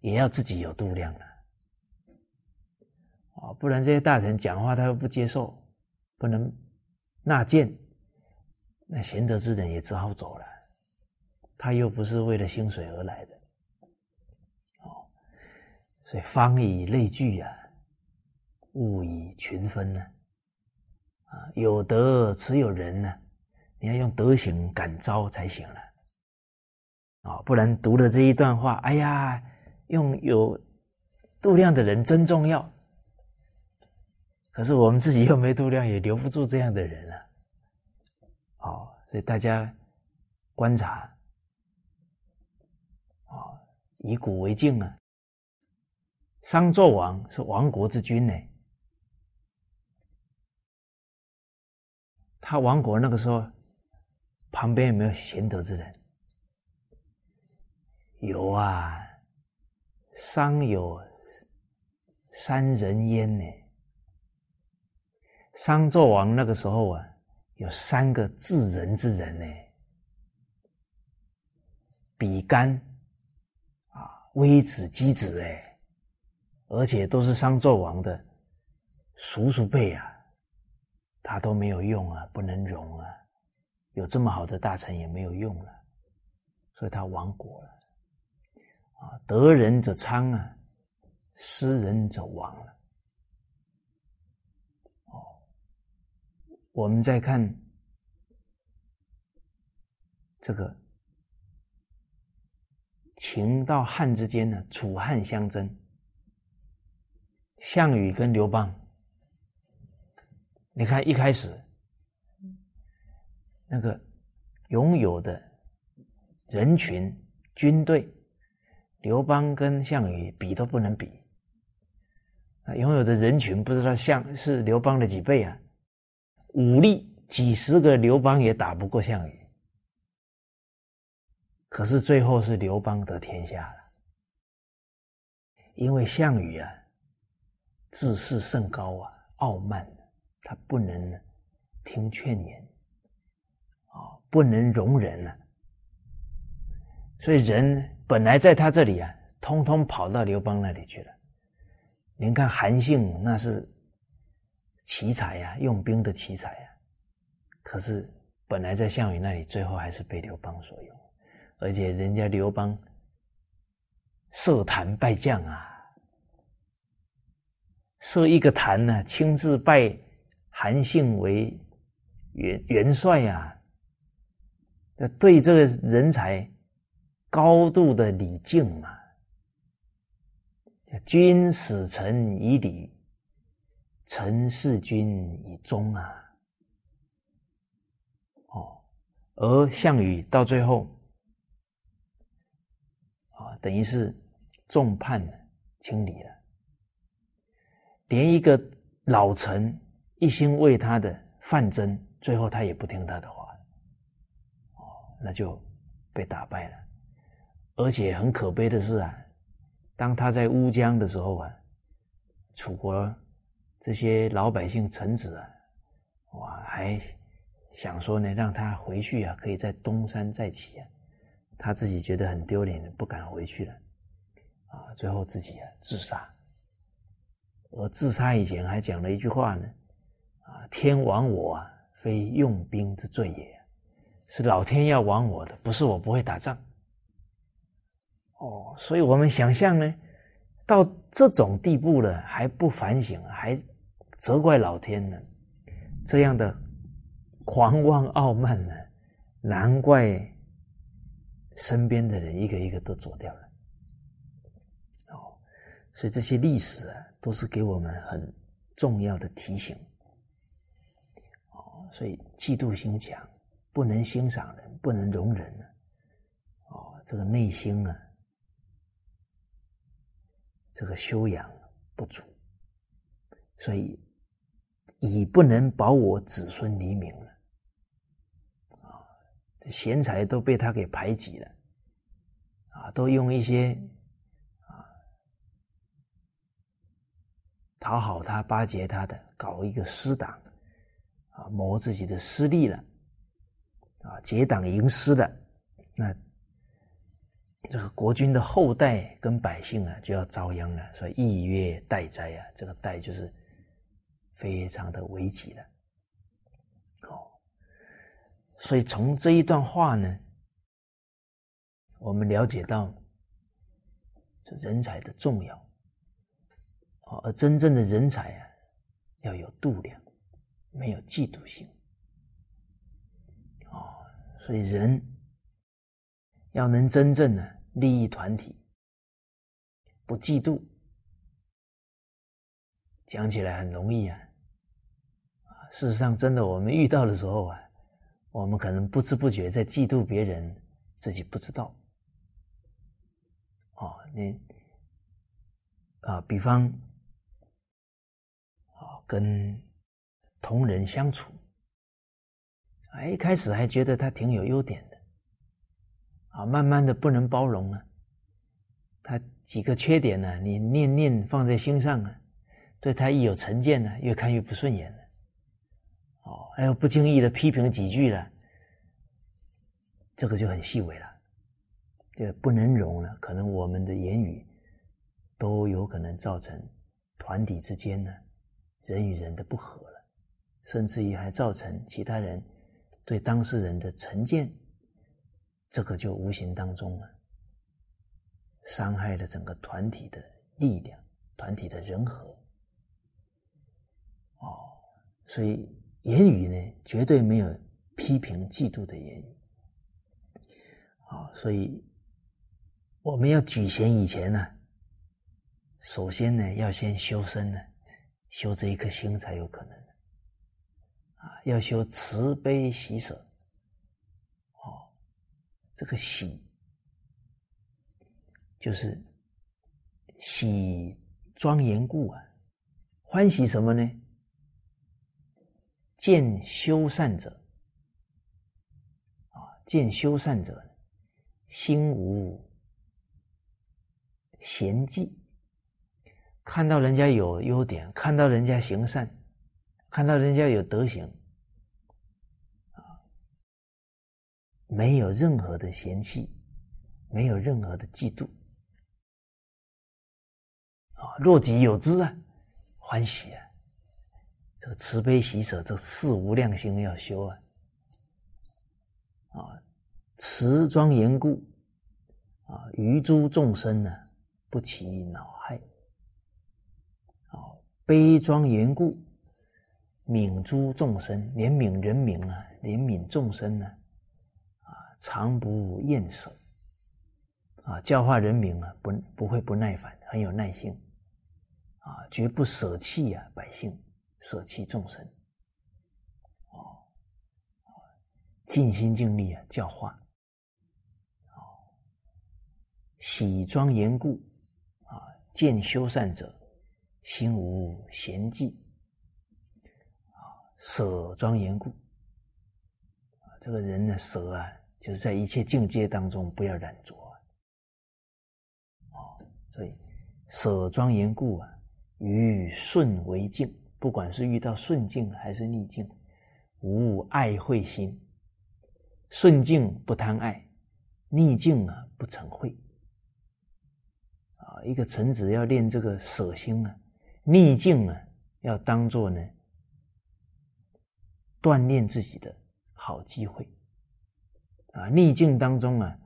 也要自己有度量了。啊，不然这些大臣讲话他又不接受，不能纳谏，那贤德之人也只好走了。他又不是为了薪水而来的，哦，所以方以类聚啊，物以群分呢，啊，有德持有人呢，你要用德行感召才行了，啊，不然读了这一段话，哎呀，用有度量的人真重要。可是我们自己又没度量，也留不住这样的人啊！哦，所以大家观察，啊，以古为镜啊。商纣王是亡国之君呢，他亡国那个时候，旁边有没有贤德之人？有啊，商有三人焉呢。商纣王那个时候啊，有三个治人之人呢，比干啊，微子、箕子哎，而且都是商纣王的叔叔辈啊，他都没有用啊，不能容啊，有这么好的大臣也没有用了，所以他亡国了啊，得人者昌啊，失人者亡了。哦我们再看这个秦到汉之间呢，楚汉相争，项羽跟刘邦，你看一开始那个拥有的人群、军队，刘邦跟项羽比都不能比，啊，拥有的人群不知道项是刘邦的几倍啊。武力几十个刘邦也打不过项羽，可是最后是刘邦得天下了，因为项羽啊，自视甚高啊，傲慢，他不能听劝言，不能容忍啊，所以人本来在他这里啊，通通跑到刘邦那里去了。您看韩信那是。奇才呀，用兵的奇才呀，可是本来在项羽那里，最后还是被刘邦所用，而且人家刘邦设坛拜将啊，设一个坛呢，亲自拜韩信为元元帅呀，对这个人才高度的礼敬嘛，君使臣以礼。臣事君以忠啊，哦，而项羽到最后啊，等于是众叛亲离了，连一个老臣一心为他的范增，最后他也不听他的话，那就被打败了。而且很可悲的是啊，当他在乌江的时候啊，楚国。这些老百姓臣子啊，哇，还想说呢，让他回去啊，可以在东山再起啊。他自己觉得很丢脸，不敢回去了，啊，最后自己啊自杀。而自杀以前还讲了一句话呢，啊，天亡我啊，非用兵之罪也，是老天要亡我的，不是我不会打仗。哦，所以我们想象呢，到这种地步了还不反省，还。责怪老天呢，这样的狂妄傲慢呢，难怪身边的人一个一个都走掉了。哦，所以这些历史啊，都是给我们很重要的提醒。哦，所以嫉妒心强，不能欣赏人，不能容忍呢。哦，这个内心啊，这个修养不足，所以。已不能保我子孙黎民了，啊，这贤才都被他给排挤了，啊，都用一些啊讨好他、巴结他的，搞一个私党，啊，谋自己的私利了，啊，结党营私的，那这个国君的后代跟百姓啊就要遭殃了。所以亦曰待灾啊，这个待就是非常的危急的。好，所以从这一段话呢，我们了解到这人才的重要。而真正的人才啊，要有度量，没有嫉妒心。所以人要能真正的利益团体，不嫉妒，讲起来很容易啊。事实上，真的我们遇到的时候啊，我们可能不知不觉在嫉妒别人，自己不知道。哦，你啊，比方啊。跟同人相处，啊，一开始还觉得他挺有优点的，啊，慢慢的不能包容了。他几个缺点呢，你念念放在心上啊，对他一有成见呢，越看越不顺眼了。哦，还有不经意的批评几句了，这个就很细微了，就不能容了。可能我们的言语都有可能造成团体之间呢。人与人的不和了，甚至于还造成其他人对当事人的成见，这个就无形当中啊，伤害了整个团体的力量、团体的人和。哦，所以言语呢，绝对没有批评、嫉妒的言语。啊，所以我们要举贤以前呢，首先呢，要先修身呢。修这一颗心才有可能，啊，要修慈悲喜舍，哦，这个喜就是喜庄严故啊，欢喜什么呢？见修善者，啊，见修善者，心无嫌忌。看到人家有优点，看到人家行善，看到人家有德行，啊，没有任何的嫌弃，没有任何的嫉妒，啊，若己有之啊，欢喜啊，这个慈悲喜舍，这四无量心要修啊，啊，慈庄严故，啊，于诸众生呢，不起恼害。啊悲庄严故，悯诸众生，怜悯人民啊，怜悯众生呢，啊，常不厌舍，啊，教化人民啊，不不会不耐烦，很有耐心，啊，绝不舍弃啊，百姓，舍弃众生，哦，尽心尽力啊，教化，哦，喜庄严故，啊，见修善者。心无闲忌，舍庄严故，这个人的舍啊，就是在一切境界当中不要染着，哦，所以舍庄严故啊，与顺为境，不管是遇到顺境还是逆境，无爱慧心，顺境不贪爱，逆境啊不成慧，啊，一个臣子要练这个舍心啊。逆境呢，要当做呢锻炼自己的好机会啊！逆境当中啊，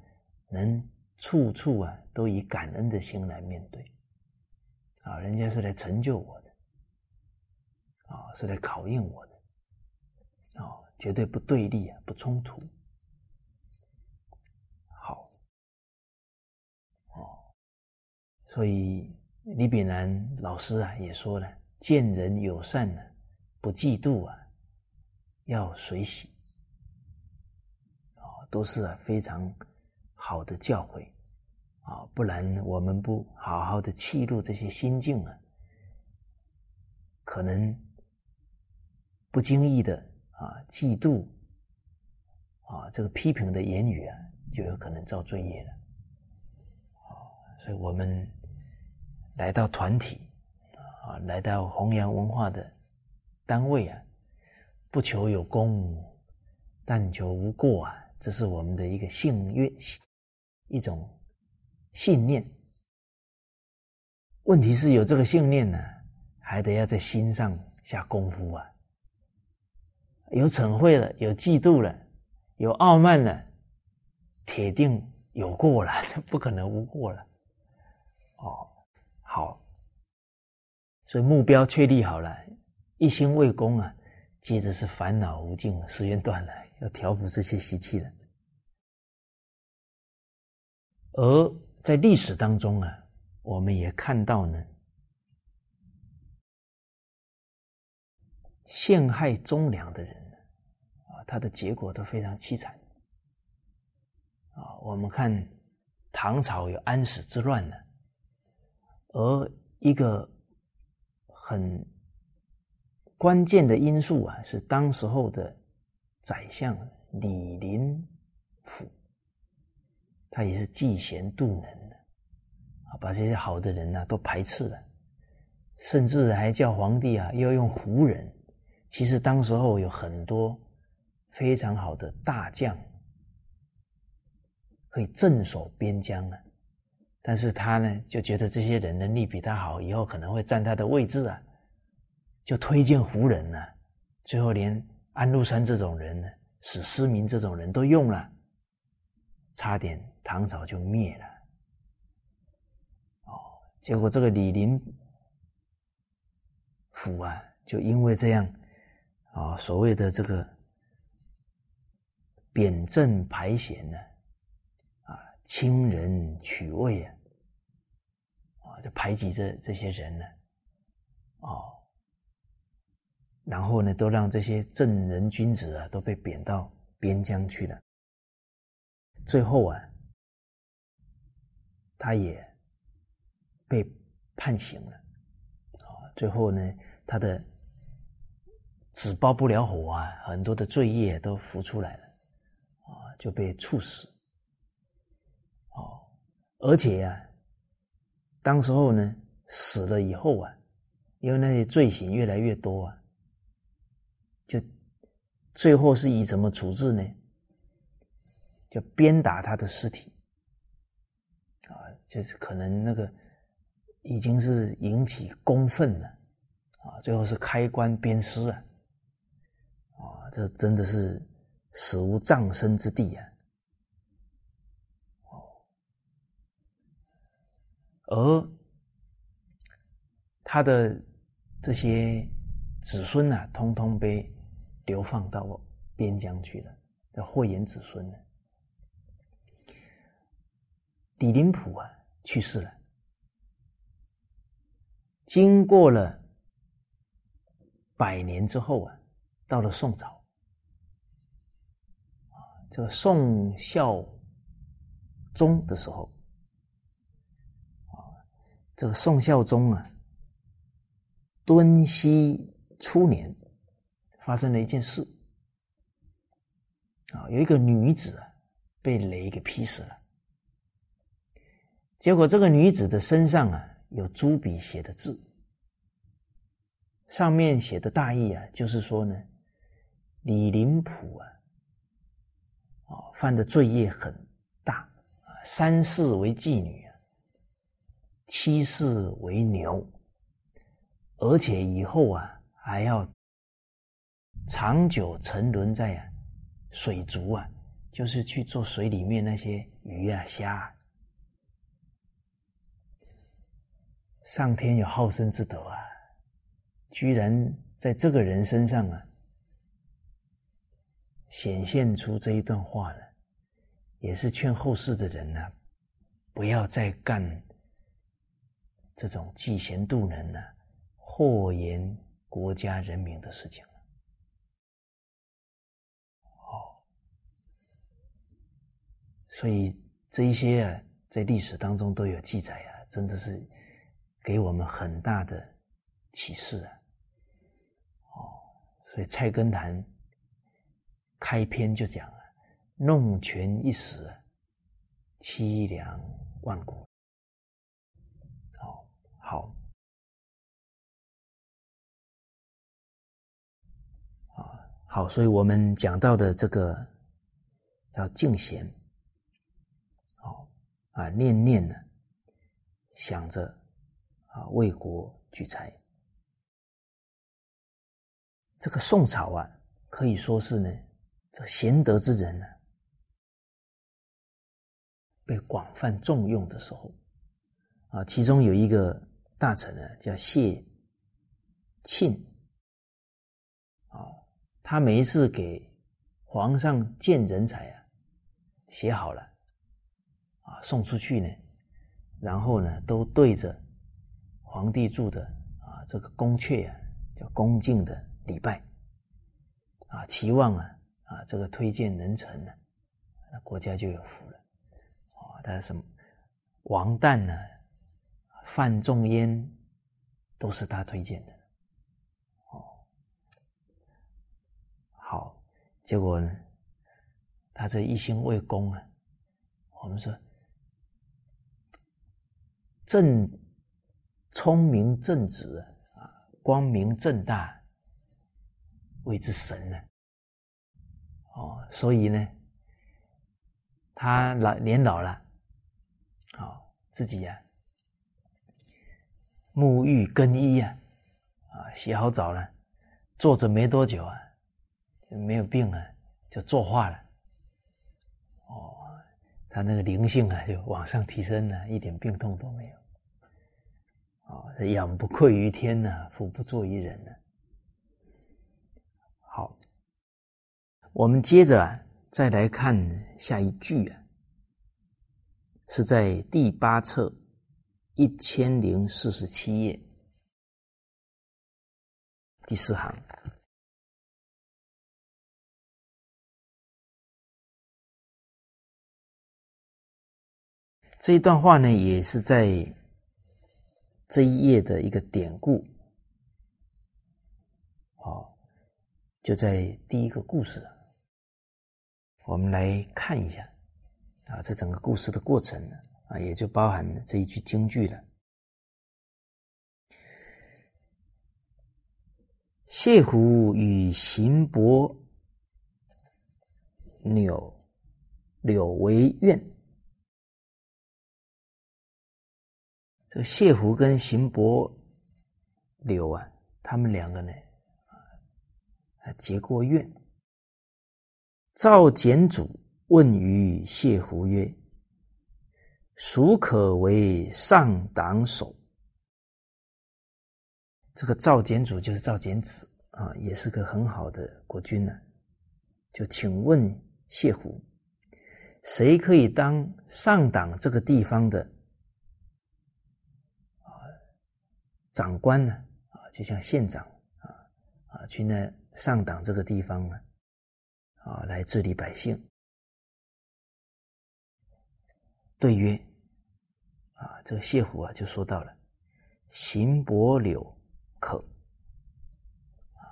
能处处啊都以感恩的心来面对啊！人家是来成就我的啊，是来考验我的啊，绝对不对立啊，不冲突。好哦，所以。李炳南老师啊也说了：“见人友善呢，不嫉妒啊，要随喜。”啊，都是非常好的教诲啊！不然我们不好好的记录这些心境啊，可能不经意的啊嫉妒啊这个批评的言语啊，就有可能造罪业了。啊，所以我们。来到团体，啊，来到弘扬文化的单位啊，不求有功，但求无过啊，这是我们的一个信愿，一种信念。问题是有这个信念呢，还得要在心上下功夫啊。有嗔恚了，有嫉妒了，有傲慢了，铁定有过了，不可能无过了。哦，好，所以目标确立好了，一心为公啊，接着是烦恼无尽，时间断了，要调伏这些习气了。而在历史当中啊，我们也看到呢，陷害忠良的人啊，他的结果都非常凄惨啊。我们看唐朝有安史之乱呢。而一个很关键的因素啊，是当时候的宰相李林甫，他也是嫉贤妒能的啊，把这些好的人呢都排斥了，甚至还叫皇帝啊要用胡人。其实当时候有很多非常好的大将可以镇守边疆啊。但是他呢，就觉得这些人能力比他好，以后可能会占他的位置啊，就推荐胡人呢。最后连安禄山这种人呢，史思明这种人都用了，差点唐朝就灭了。哦，结果这个李林甫啊，就因为这样啊，所谓的这个贬正排贤呢，啊，清人取位啊。就排挤这这些人呢，哦，然后呢，都让这些正人君子啊，都被贬到边疆去了。最后啊，他也被判刑了，啊，最后呢，他的纸包不了火啊，很多的罪业都浮出来了，啊，就被处死，哦，而且呀。当时候呢，死了以后啊，因为那些罪行越来越多啊，最后是以怎么处置呢？就鞭打他的尸体啊，就是可能那个已经是引起公愤了啊，最后是开棺鞭尸啊，啊，这真的是死无葬身之地啊。而他的这些子孙呢，通通被流放到边疆去了，叫慧眼子孙呢。李林甫啊，去世了。经过了百年之后啊，到了宋朝，啊，这个宋孝宗的时候。啊这个宋孝宗啊，敦熙初年发生了一件事啊，有一个女子啊被雷给劈死了。结果这个女子的身上啊有朱笔写的字，上面写的大意啊就是说呢，李林甫啊，啊犯的罪业很大，三世为妓女。七世为牛，而且以后啊还要长久沉沦在水族啊，就是去做水里面那些鱼啊虾啊。上天有好生之德啊，居然在这个人身上啊显现出这一段话了，也是劝后世的人呢，不要再干。这种嫉贤妒能呢，祸延国家人民的事情所以这一些啊，在历史当中都有记载啊，真的是给我们很大的启示啊。哦，所以《菜根谭》开篇就讲了“弄权一时，凄凉万古”。哦，好啊，好，所以我们讲到的这个要敬贤。啊，念念呢想着啊为国举才。这个宋朝啊，可以说是呢，这贤德之人呢，被广泛重用的时候啊，其中有一个大臣呢，叫谢庆啊，他每一次给皇上见人才啊，写好了啊，送出去呢，然后呢，都对着皇帝住的啊这个宫阙啊，叫恭敬的。礼拜啊，期望啊啊，这个推荐能成呢，那国家就有福了啊。但是什么王旦呢，范仲淹都是他推荐的哦。好，结果呢，他这一心为公啊，我们说正聪明正直啊，光明正大。谓之神呢？哦，所以呢，他老年老了，啊，自己呀，沐浴更衣呀，啊，洗好澡了，坐着没多久啊，没有病了，就作画了。他那个灵性啊，就往上提升了，一点病痛都没有。哦，这仰不愧于天呐，俯不作于人呢。好，我们接着啊，再来看下一句啊，是在第八册一千零四十七页第四行。这一段话呢，也是在这一页的一个典故。好。就在第一个故事，我们来看一下啊，这整个故事的过程呢啊，也就包含了这一句京剧了。谢胡与邢伯柳柳为怨，这个谢虎跟邢伯柳啊，他们两个呢。结过怨，赵简祖问于谢胡曰：“孰可为上党首？”这个赵简祖就是赵简子啊，也是个很好的国君呢。就请问谢胡，谁可以当上党这个地方的啊长官呢？啊，就像县长啊啊，去那。上党这个地方呢，啊，来治理百姓。对曰，啊，这个谢虎啊就说到了，行伯柳可，啊，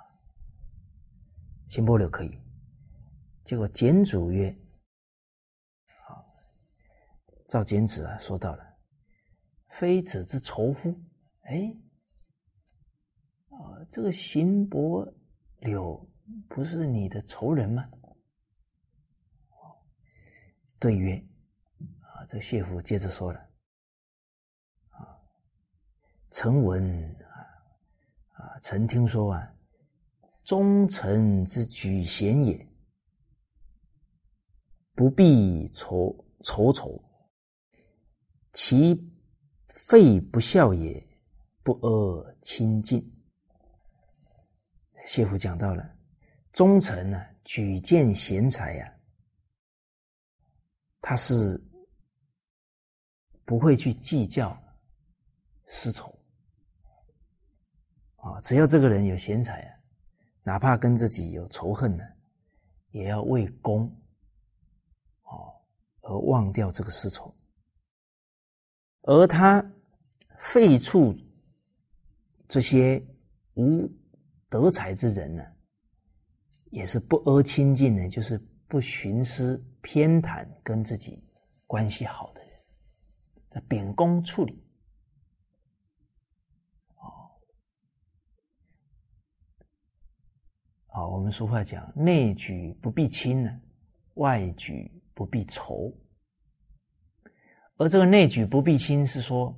邢伯柳可以。结果简祖曰，啊，赵简子啊说到了，非子之仇夫？哎，啊，这个邢伯。柳不是你的仇人吗？对曰：“啊，这谢府接着说了，啊，臣闻啊啊，臣听说啊，忠臣之举贤也，不必仇仇仇，其废不孝也，不阿亲近。”谢夫讲到了，忠臣呢举荐贤才呀，他是不会去计较私仇啊，只要这个人有贤才啊，哪怕跟自己有仇恨呢，也要为公哦而忘掉这个私仇，而他废黜这些无。德才之人呢，也是不阿亲近呢，就是不徇私偏袒跟自己关系好的人，秉公处理。哦，好，我们俗话讲，内举不避亲呢，外举不避仇。而这个内举不避亲，是说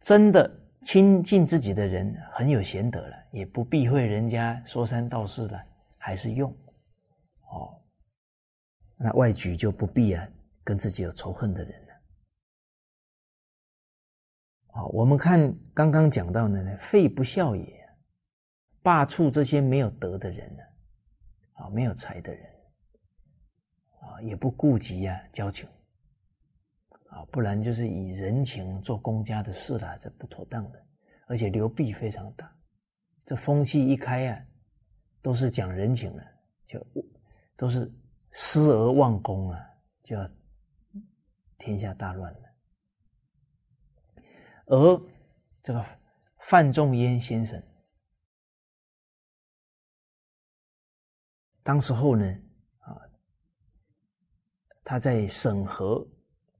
真的亲近自己的人很有贤德了，也不避讳人家说三道四了，还是用哦。那外举就不必啊，跟自己有仇恨的人了。好，我们看刚刚讲到的呢，废不孝也。罢黜这些没有德的人呢，啊，没有才的人，啊，也不顾及啊交情，啊，不然就是以人情做公家的事了，这不妥当的，而且流弊非常大。这风气一开啊，都是讲人情了，就都是私而忘公啊，就要天下大乱了。而这个范仲淹先生。当时候呢，啊，他在审核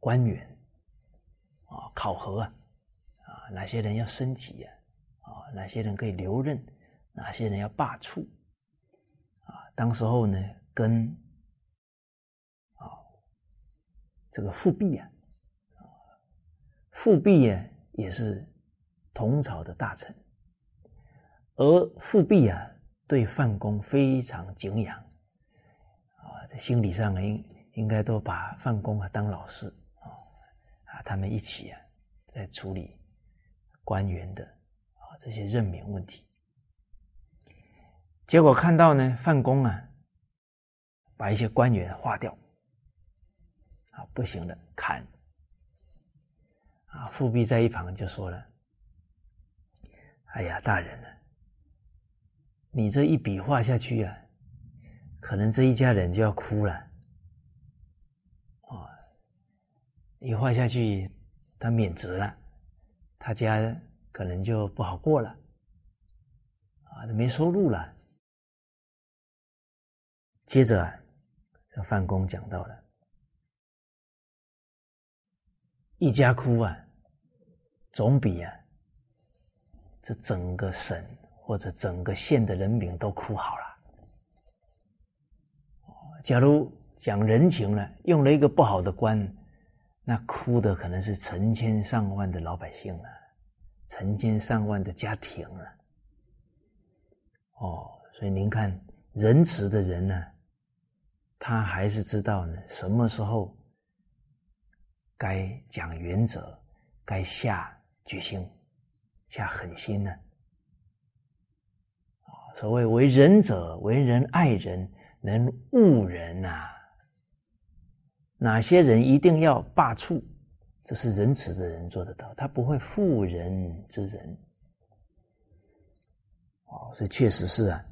官员，啊，考核啊，啊，哪些人要升级啊，啊，哪些人可以留任，哪些人要罢黜，啊，当时候呢，跟啊这个富弼啊，啊，富弼啊也是同朝的大臣，而富弼啊。对范公非常敬仰，啊，在心理上应应该都把范公啊当老师啊，他们一起啊在处理官员的啊这些任免问题。结果看到呢，范公啊把一些官员划掉，啊，不行了，砍。啊，富弼在一旁就说了：“哎呀，大人呢？”你这一笔画下去啊，可能这一家人就要哭了，啊！一画下去，他免职了，他家可能就不好过了，啊，没收入了。接着啊，这范公讲到了，一家哭啊，总比啊，这整个省。或者整个县的人民都哭好了。假如讲人情呢，用了一个不好的官，那哭的可能是成千上万的老百姓啊，成千上万的家庭啊。哦，所以您看，仁慈的人呢，他还是知道呢，什么时候该讲原则，该下决心，下狠心呢？所谓为人者，为人爱人，能误人呐。哪些人一定要罢黜？这是仁慈的人做得到，他不会妇人之仁。哦，所以确实是啊，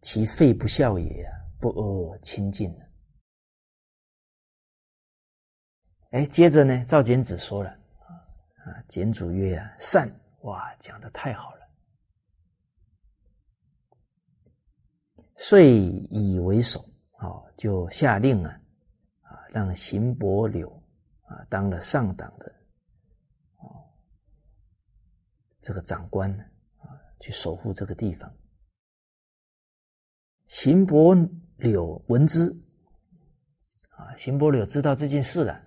其废不孝也，不恶亲近。哎，接着呢，赵简子说了啊啊，简主曰啊，善哇，讲的太好了。遂以为首，哦，就下令啊，啊，让邢伯柳啊当了上党的，哦，这个长官啊，去守护这个地方。邢伯柳闻之，啊，邢伯柳知道这件事了，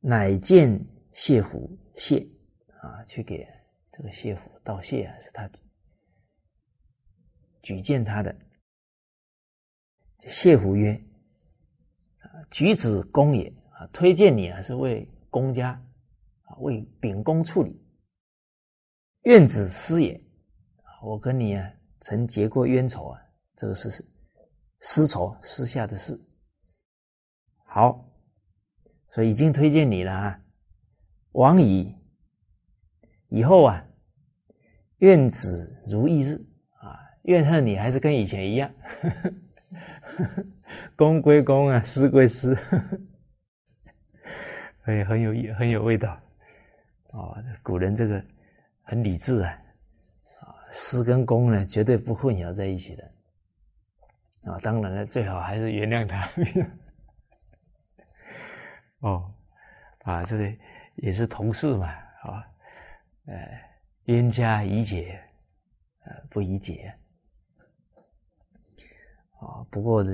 乃见谢虎，谢啊，去给这个谢虎道谢啊，是他。举荐他的谢虎曰：“啊，举子公也啊，推荐你啊，是为公家啊，为秉公处理。愿子私也，我跟你啊曾结过冤仇啊，这个是私仇，私下的事。好，所以已经推荐你了啊，王以以后啊，愿子如一日啊。”怨恨你还是跟以前一样，公归公啊，私归私，哎，很有意很有味道啊！古人这个很理智啊，啊，私跟公呢绝对不混淆在一起的啊！当然了，最好还是原谅他。哦，啊，这个也是同事嘛，啊，呃，冤家宜解。呃，不宜解。啊，不过呢，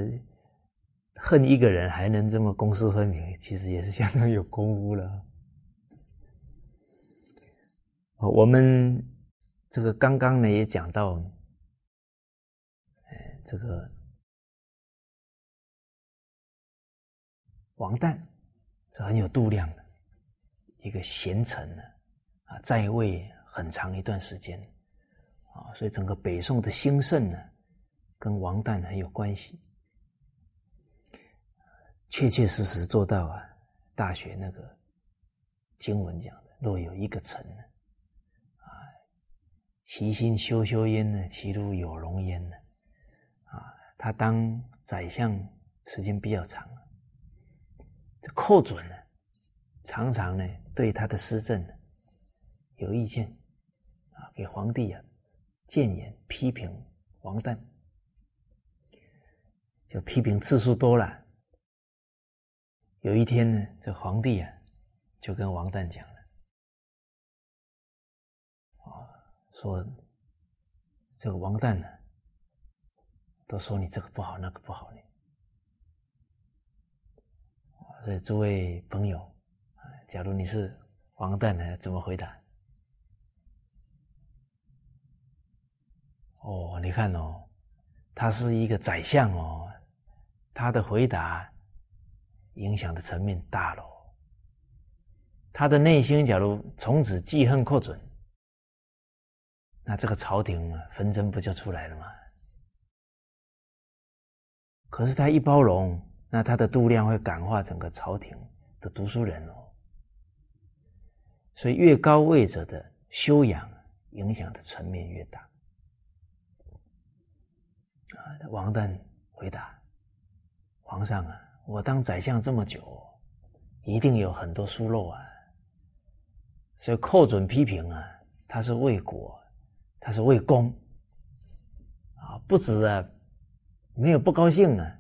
恨一个人还能这么公私分明，其实也是相当有功夫了。我们这个刚刚呢也讲到，哎，这个王旦是很有度量的一个贤臣呢，啊，在位很长一段时间，啊，所以整个北宋的兴盛呢，跟王旦很有关系，确确实实做到啊，《大学》那个经文讲的，若有一个臣呢。啊其心修修焉呢？其如有容焉呢？啊，他当宰相时间比较长，这寇准呢，常常呢对他的施政有意见，啊，给皇帝啊谏言批评王旦，就批评次数多了。有一天呢，这皇帝啊就跟王旦讲了。啊说这个王旦呢，都说你这个不好，那个不好呢。所以诸位朋友，假如你是王旦呢，怎么回答？哦，你看哦，他是一个宰相哦，他的回答影响的层面大了。他的内心假如从此记恨寇准。那这个朝廷，纷争不就出来了吗？可是他一包容，那他的度量会感化整个朝廷的读书人哦。所以越高位者的修养影响的层面越大。啊，王旦回答：“皇上啊，我当宰相这么久，一定有很多疏漏啊。所以寇准批评啊，他是为国。”他是为公啊，不止啊，没有不高兴呢，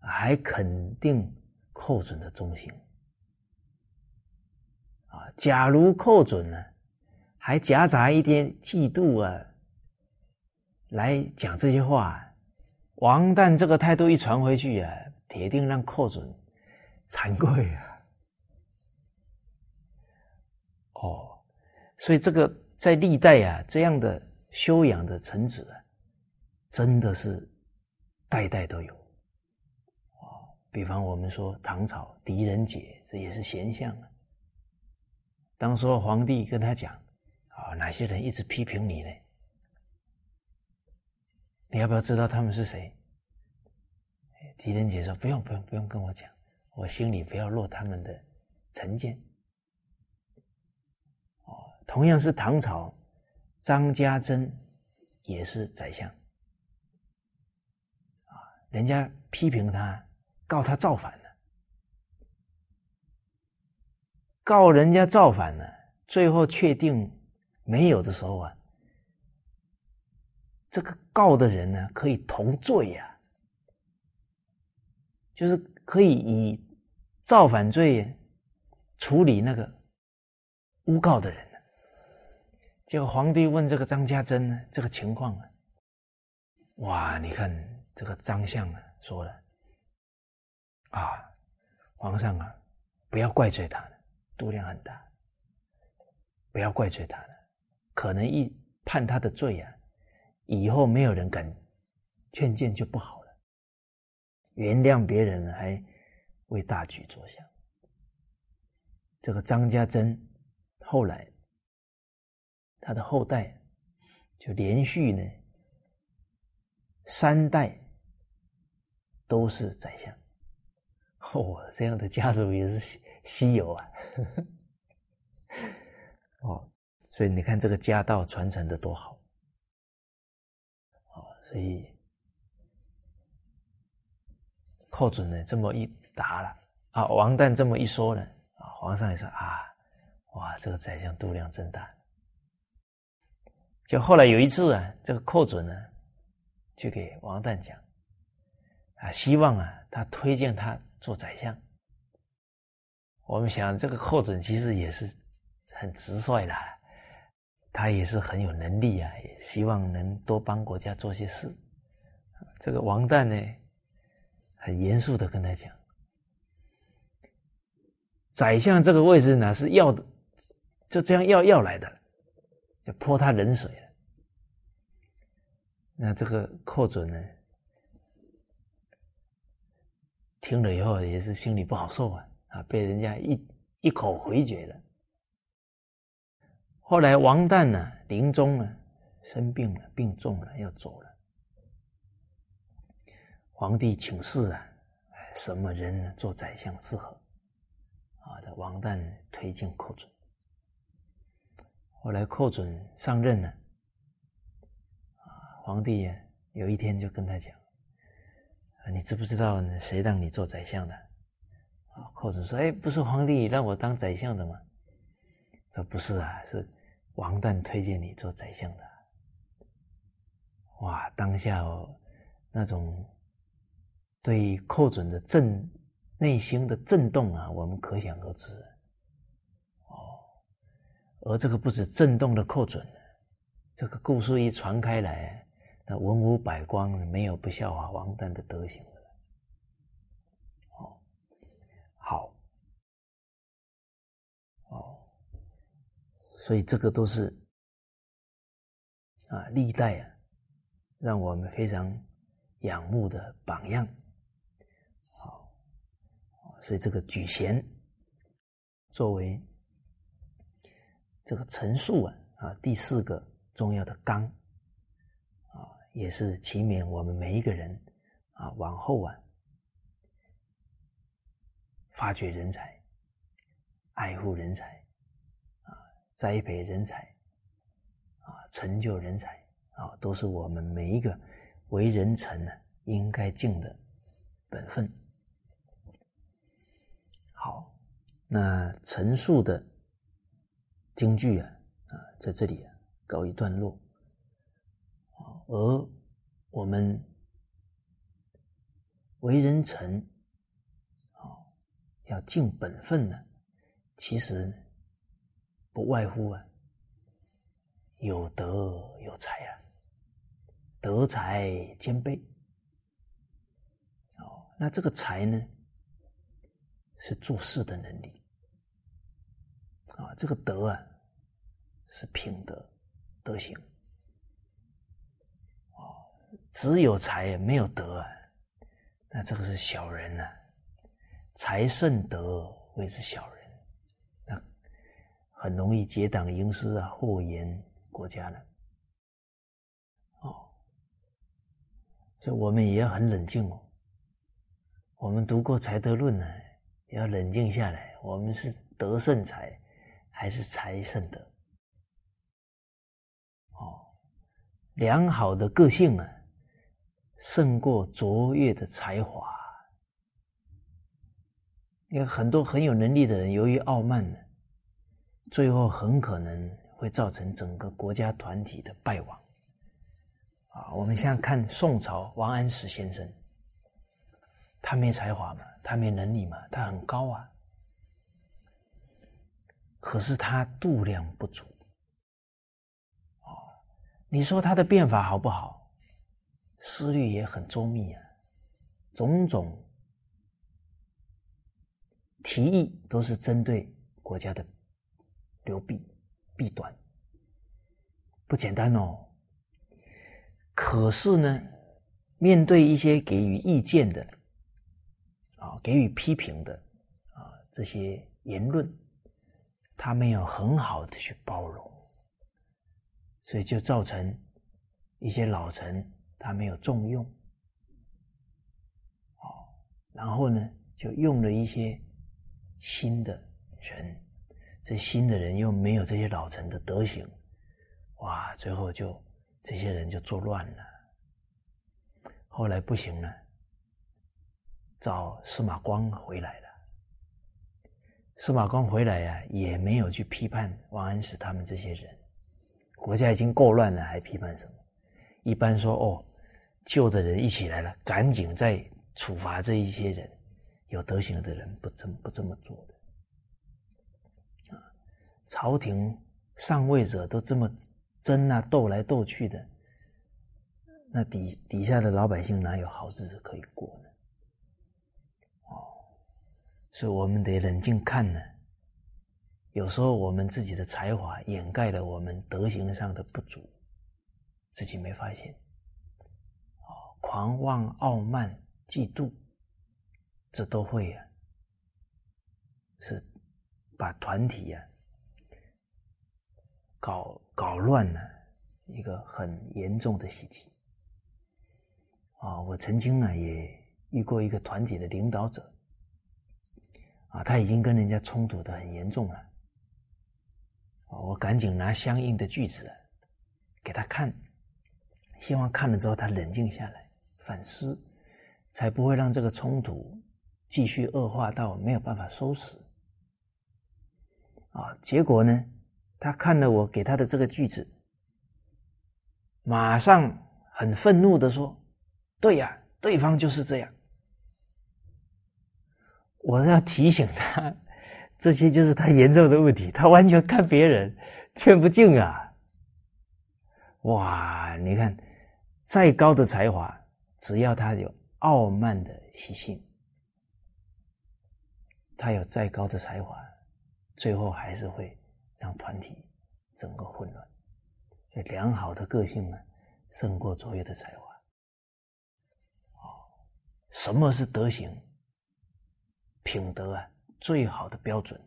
还肯定寇准的忠心啊。假如寇准呢，还夹杂一点嫉妒啊，来讲这些话，王旦这个态度一传回去啊，铁定让寇准惭愧啊。哦，所以这个。在历代啊，这样的修养的臣子啊，真的是代代都有啊。比方我们说唐朝狄仁杰，这也是贤相啊。当说皇帝跟他讲啊，哪些人一直批评你呢？你要不要知道他们是谁？狄仁杰说：“不用，不用，不用跟我讲，我心里不要落他们的成见。”哦同样是唐朝，张家珍也是宰相啊，人家批评他，告他造反了，告人家造反了，最后确定没有的时候啊，这个告的人呢可以同罪呀，就是可以以造反罪处理那个诬告的人。结果皇帝问这个张家珍呢，这个情况啊，哇，你看这个张相啊说了，啊，皇上啊，不要怪罪他了，度量很大，不要怪罪他了，可能一判他的罪啊，以后没有人敢劝谏就不好了，原谅别人还为大局着想，这个张家珍后来。他的后代就连续呢三代都是宰相，哦，这样的家族也是稀稀有啊。哦，所以你看这个家道传承的多好，所以寇准呢这么一答了啊，王旦这么一说呢啊，皇上也说啊，哇，这个宰相度量真大。就后来有一次啊，这个寇准呢，就给王旦讲，啊，希望啊，他推荐他做宰相。我们想，这个寇准其实也是很直率的，他也是很有能力啊，也希望能多帮国家做些事。这个王旦呢，很严肃的跟他讲：“宰相这个位置呢，是要的，就这样要要来的，就泼他冷水了。”那这个寇准呢，听了以后也是心里不好受啊，啊，被人家一一口回绝了。后来王旦呢，临终了，生病了，病重了，要走了。皇帝请示啊，什么人呢做宰相适合？啊，这王旦推荐寇准。后来寇准上任了。皇帝有一天就跟他讲：“，你知不知道呢？谁让你做宰相的？”啊，寇准说：“哎，不是皇帝让我当宰相的吗？”说：“不是啊，是王旦推荐你做宰相的。”哇，当下哦，那种对寇准的震内心的震动啊，我们可想而知。哦，而这个不止震动了寇准，这个故事一传开来。那文武百官没有不效法王旦的德行的，哦，好，哦，所以这个都是啊，历代啊，让我们非常仰慕的榜样，好，所以这个举贤作为这个陈述啊啊第四个重要的纲啊。也是祈勉我们每一个人啊，往后啊，发掘人才，爱护人才，栽培人才，啊，成就人才，啊，都是我们每一个为人臣呢应该尽的本分。好，那陈述的京剧啊，啊，在这里啊告一段落。而我们为人臣，啊，要尽本分呢，其实不外乎啊，有德有才啊，德才兼备。哦，那这个才呢，是做事的能力，啊，这个德啊，是品德德行。哦只有才没有德啊，那这个是小人呐。才胜德谓之小人，很容易结党营私啊，祸延国家了。哦，所以我们也要很冷静哦。我们读过《才德论》呢，要冷静下来。我们是德胜才，还是才胜德？哦，良好的个性啊。胜过卓越的才华，因为很多很有能力的人，由于傲慢呢，最后很可能会造成整个国家团体的败亡。啊，我们现在看宋朝王安石先生，他没才华嘛，他没能力嘛，他很高啊，可是他度量不足。哦，你说他的变法好不好？思虑也很周密啊，种种提议都是针对国家的流弊弊端，不简单哦。可是呢，面对一些给予意见的啊，给予批评的啊这些言论，他没有很好的去包容，所以就造成一些老臣。他没有重用，然后呢，就用了一些新的人，这新的人又没有这些老臣的德行，哇，最后就这些人就作乱了。后来不行了，找司马光回来了。司马光回来呀，也没有去批判王安石他们这些人，国家已经够乱了，还批判什么？一般说，哦。旧的人一起来了，赶紧再处罚这一些人，有德行的人不这么不这么做的！朝廷上位者都这么争啊斗来斗去的，那底底下的老百姓哪有好日子可以过呢？哦，所以我们得冷静看呢。有时候我们自己的才华掩盖了我们德行上的不足，自己没发现。哦，狂妄、傲慢、嫉妒，这都会啊，是把团体啊搞搞乱了，一个很严重的袭击。啊，我曾经呢也遇过一个团体的领导者，啊，他已经跟人家冲突的很严重了。我赶紧拿相应的句子给他看，希望看了之后他冷静下来反思，才不会让这个冲突继续恶化到没有办法收拾。啊，结果呢，他看了我给他的这个句子，马上很愤怒的说：“对呀，对方就是这样。”我是要提醒他。这些就是他严重的问题，他完全看别人劝不进啊！哇，你看，再高的才华，只要他有傲慢的习性，他有再高的才华，最后还是会让团体整个混乱。所以，良好的个性呢，胜过卓越的才华。哦，什么是德行？品德啊！最好的标准，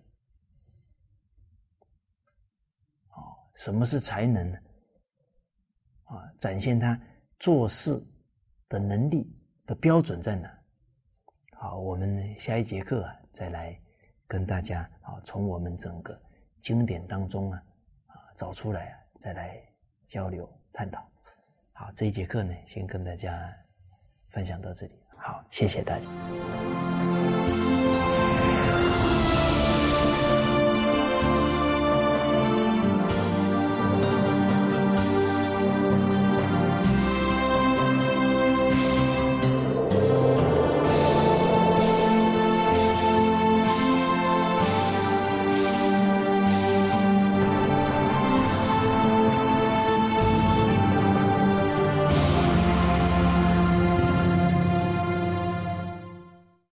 哦，什么是才能呢？啊，展现他做事的能力的标准在哪？好，我们下一节课啊，再来跟大家啊，从我们整个经典当中啊，啊找出来，再来交流探讨。好，这一节课呢，先跟大家分享到这里。好，谢谢大家。